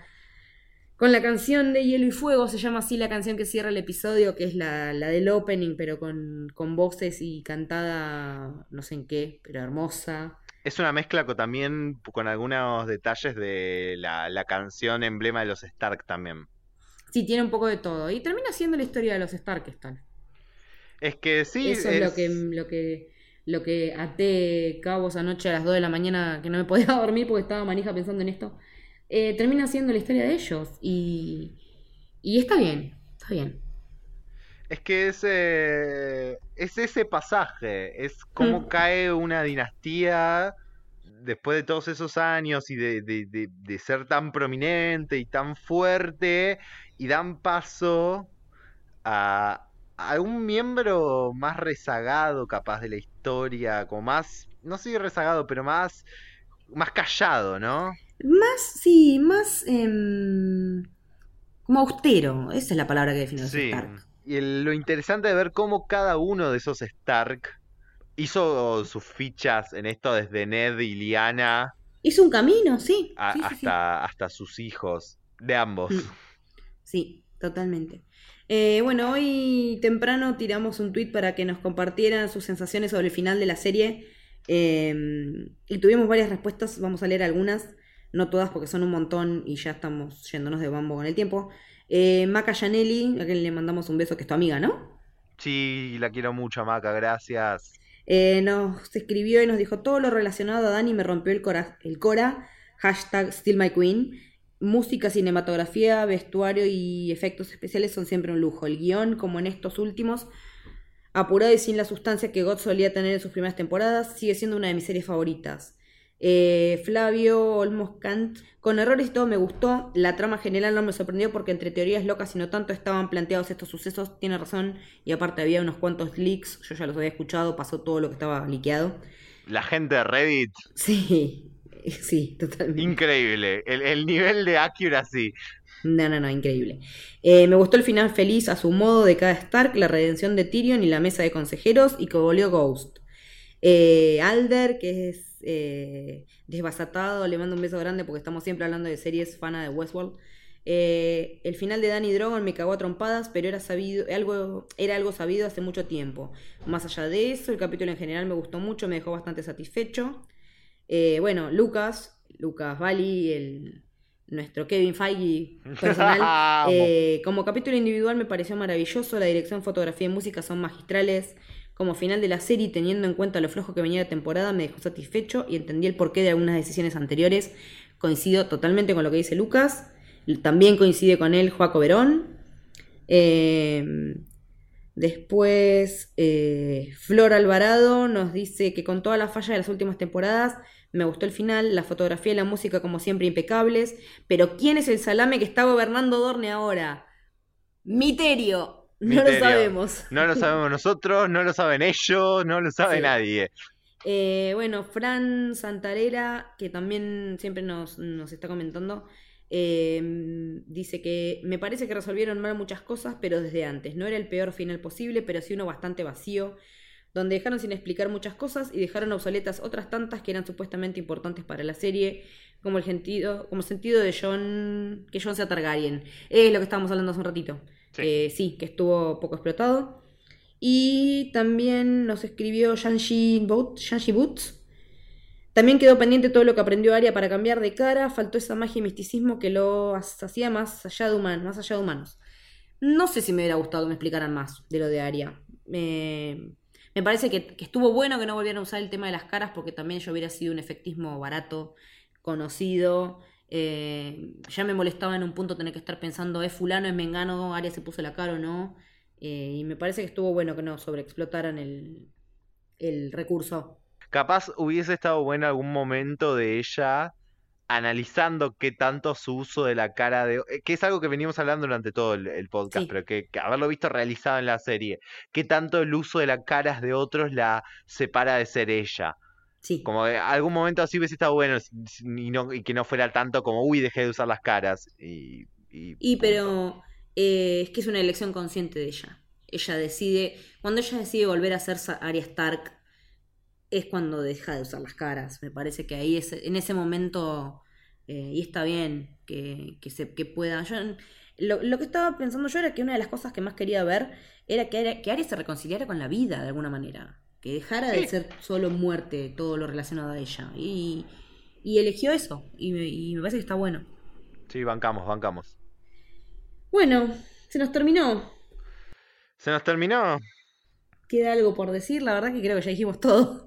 con la canción de Hielo y Fuego, se llama así la canción que cierra el episodio, que es la, del opening, pero con, voces y cantada no sé en qué, pero hermosa. Es una mezcla con, también con algunos detalles de la, canción emblema de los Stark también. Sí, tiene un poco de todo. Y termina siendo la historia de los Stark, están. Es que sí. Eso es, lo que, lo que lo que até cabos anoche a las 2 de la mañana que no me podía dormir porque estaba manija pensando en esto, eh, termina siendo la historia de ellos y, y está bien, está bien. Es que es, es ese pasaje, es como mm. cae una dinastía después de todos esos años y de, de, ser tan prominente y tan fuerte y dan paso a, algún miembro más rezagado capaz de la historia, como más, no sé rezagado, pero más, más callado, ¿no? Más, sí, más em, como austero, esa es la palabra que define sí. Stark. Y lo interesante de ver cómo cada uno de esos Stark hizo sus fichas en esto desde Ned y Liana. Hizo un camino, sí. hasta, hasta sus hijos, de ambos. Mm. Sí, totalmente. Eh, bueno, hoy temprano tiramos un tweet para que nos compartieran sus sensaciones sobre el final de la serie. Em, y tuvimos varias respuestas, vamos a leer algunas, no todas porque son un montón y ya estamos yéndonos de bambo con el tiempo. Eh, Maca Janelli, a quien le mandamos un beso, que es tu amiga, ¿no? Sí, la quiero mucho, Maca, gracias. Eh, nos escribió y nos dijo todo lo relacionado a Dani me rompió el cora, el cora hashtag Still My Queen. Música, cinematografía, vestuario y efectos especiales son siempre un lujo. El guion, como en estos últimos, apurado y sin la sustancia que God solía tener en sus primeras temporadas, sigue siendo una de mis series favoritas. Eh, Flavio Olmos Kant, con errores y todo me gustó. La trama general no me sorprendió porque entre teorías locas y no tanto estaban planteados estos sucesos. Tiene razón. Y aparte había unos cuantos leaks. Yo ya los había escuchado. Pasó todo lo que estaba liqueado. La gente de Reddit. Sí. Sí, totalmente. Increíble. El, nivel de accuracy. No, no, no, increíble. Eh, me gustó el final feliz a su modo de cada Stark, la redención de Tyrion y la mesa de consejeros y que volvió Ghost. Eh, Alder, que es eh, desbasatado, le mando un beso grande porque estamos siempre hablando de series fana de Westworld. Eh, el final de Danny Drogon me cagó a trompadas, pero era sabido, algo, era algo sabido hace mucho tiempo. Más allá de eso, el capítulo en general me gustó mucho, me dejó bastante satisfecho. Eh, bueno, Lucas, Lucas Bali, el, nuestro Kevin Feige personal, eh, como capítulo individual me pareció maravilloso, la dirección, fotografía y música son magistrales. Como final de la serie, teniendo en cuenta lo flojo que venía la temporada, me dejó satisfecho y entendí el porqué de algunas decisiones anteriores. Coincido totalmente con lo que dice Lucas. También coincide con él Joaco Verón. Eh, después, eh, Flor Alvarado nos dice que con toda la falla de las últimas temporadas, me gustó el final, la fotografía y la música como siempre impecables, pero ¿quién es el salame que está gobernando Dorne ahora? Miterio. No lo sabemos. No lo sabemos nosotros, no lo saben ellos, no lo sabe nadie. Eh, bueno, Fran Santarera, que también siempre nos, nos está comentando, Em, dice que me parece que resolvieron mal muchas cosas, pero desde antes. No era el peor final posible, pero sí uno bastante vacío, donde dejaron sin explicar muchas cosas y dejaron obsoletas otras tantas que eran supuestamente importantes para la serie, como el sentido, como sentido de John, que John sea Targaryen. Es lo que estábamos hablando hace un ratito. Sí, sí que estuvo poco explotado. Y también nos escribió Shanshi Boots también quedó pendiente todo lo que aprendió Aria para cambiar de cara, faltó esa magia y misticismo que lo hacía más allá de humanos, más allá de humanos. No sé si me hubiera gustado que me explicaran más de lo de Aria. me parece que, estuvo bueno que no volvieran a usar el tema de las caras porque también yo hubiera sido un efectismo barato, conocido. Eh, ya me molestaba en un punto tener que estar pensando, ¿es fulano, es mengano, Aria se puso la cara o no? Eh, y me parece que estuvo bueno que no sobreexplotaran el, el recurso. Capaz hubiese estado bueno algún momento de ella analizando qué tanto su uso de la cara de... Eh, que es algo que venimos hablando durante todo el, podcast, pero que, haberlo visto realizado en la serie, qué tanto el uso de las caras de otros la separa de ser ella. Sí. Como algún momento así hubiese estado bueno y, que no fuera tanto como, uy, dejé de usar las caras. Y, y, pero eh, es que es una elección consciente de ella. Ella decide, cuando ella decide volver a ser Arya Stark, es cuando deja de usar las caras. Me parece que ahí es, en ese momento, eh, y está bien que, que, se, que pueda. Yo, lo, que estaba pensando yo era que una de las cosas que más quería ver era que, que Aria se reconciliara con la vida de alguna manera. Que dejara de ser solo muerte todo lo relacionado a ella. Y, y eligió eso. Y me, y me parece que está bueno. Sí, bancamos, bancamos. Bueno, se nos terminó. Se nos terminó queda algo por decir, la verdad que creo que ya dijimos todo.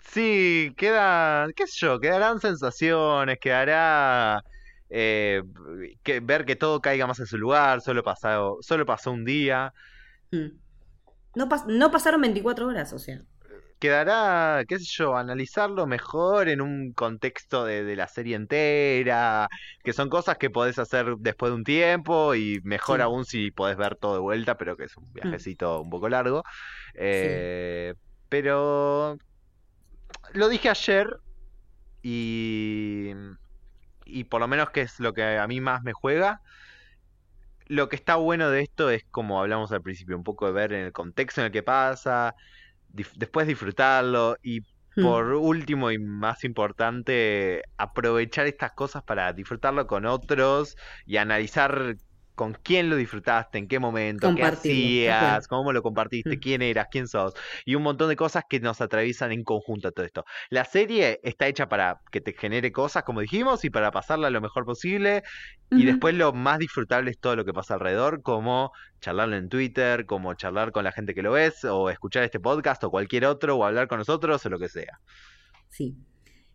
Sí, queda, qué sé yo, quedarán sensaciones, quedará eh, que, ver que todo caiga más en su lugar, solo, pasado, solo pasó un día. Hmm. No, no pasaron 24 horas, o sea quedará, qué sé yo, analizarlo mejor en un contexto de, la serie entera, que son cosas que podés hacer después de un tiempo y mejor aún si podés ver todo de vuelta, pero que es un mm. viajecito un poco largo. Eh, pero lo dije ayer y, y por lo menos que es lo que a mí más me juega. Lo que está bueno de esto es, como hablamos al principio, un poco de ver en el contexto en el que pasa, después disfrutarlo y hmm. por último y más importante, aprovechar estas cosas para disfrutarlo con otros y analizar con quién lo disfrutaste, en qué momento, qué hacías, cómo lo compartiste, mm. quién eras, quién sos, y un montón de cosas que nos atraviesan en conjunto todo esto. La serie está hecha para que te genere cosas, como dijimos, y para pasarla lo mejor posible, y después lo más disfrutable es todo lo que pasa alrededor, como charlarlo en Twitter, como charlar con la gente que lo ves, o escuchar este podcast, o cualquier otro, o hablar con nosotros, o lo que sea. Sí.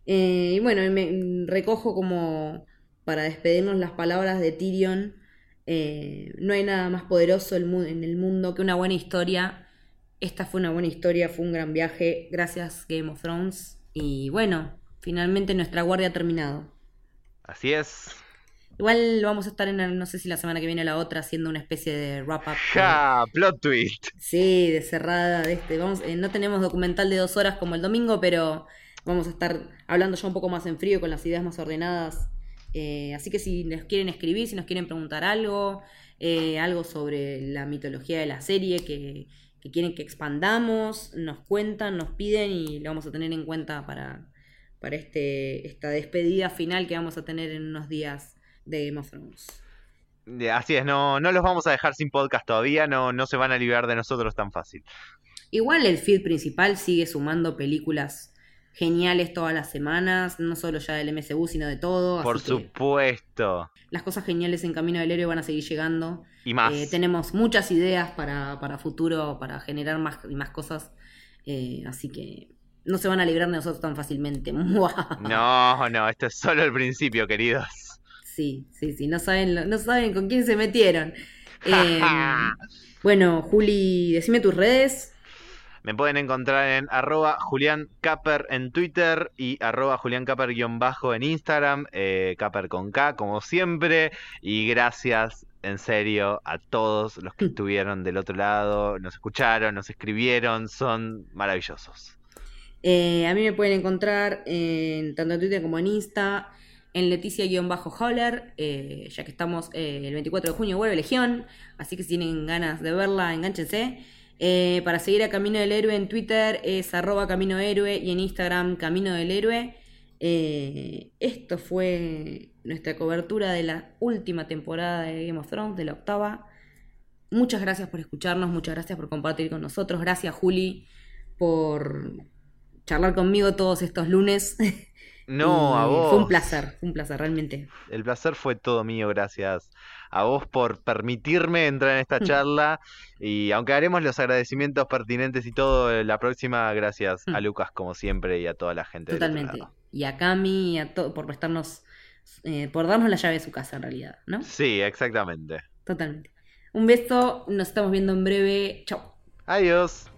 Eh, y bueno, me recojo como para despedirnos las palabras de Tyrion eh, no hay nada más poderoso en el mundo que una buena historia. Esta fue una buena historia, fue un gran viaje. Gracias Game of Thrones. Y bueno, finalmente nuestra guardia ha terminado. Así es. Igual vamos a estar en, no sé si la semana que viene o la otra, haciendo una especie de wrap-up. ¡Ja! Plot twist. Sí, de cerrada. De este. vamos, eh, no tenemos documental de dos horas como el domingo, pero vamos a estar hablando ya un poco más en frío, con las ideas más ordenadas eh, así que si nos quieren escribir, si nos quieren preguntar algo, eh, algo sobre la mitología de la serie que, quieren que expandamos, nos cuentan, nos piden y lo vamos a tener en cuenta para, para este, esta despedida final que vamos a tener en unos días de Game of Thrones. Así es, no, no los vamos a dejar sin podcast todavía, no, no se van a liberar de nosotros tan fácil. Igual el feed principal sigue sumando películas geniales todas las semanas, no solo ya del MCU, sino de todo. Por supuesto. Las cosas geniales en Camino del Héroe van a seguir llegando. Y más. Eh, tenemos muchas ideas para, para futuro, para generar más y más cosas. Eh, así que no se van a librar de nosotros tan fácilmente. no, no, esto es solo el principio, queridos. Sí, sí, sí, no saben, no saben con quién se metieron. Em, bueno, Juli, decime tus redes. Me pueden encontrar en arroba Julián en Twitter y arroba Julián bajo en Instagram, eh, con como siempre. Y gracias en serio a todos los que estuvieron del otro lado, nos escucharon, nos escribieron, son maravillosos. Eh, a mí me pueden encontrar en, tanto en Twitter como en Insta en Leticia-Holler, eh, ya que estamos eh, el 24 de junio, vuelve Legión, así que si tienen ganas de verla, enganchense. Eh, para seguir a Camino del Héroe en Twitter es arroba Camino Héroe y en Instagram Camino del Héroe. esto fue nuestra cobertura de la última temporada de Game of Thrones, de la octava. Muchas gracias por escucharnos, muchas gracias por compartir con nosotros. Gracias, Juli, por charlar conmigo todos estos lunes. No, a vos. Fue un placer, fue un placer, realmente. El placer fue todo mío, gracias a vos por permitirme entrar en esta charla. Y aunque haremos los agradecimientos pertinentes y todo, eh, la próxima, gracias a mm. Lucas, como siempre, y a toda la gente. Totalmente. Y a Cami, y a todo, por prestarnos, eh, por darnos la llave de su casa, en realidad, ¿no? Sí, exactamente. Totalmente. Un beso, nos estamos viendo en breve. Chao. Adiós.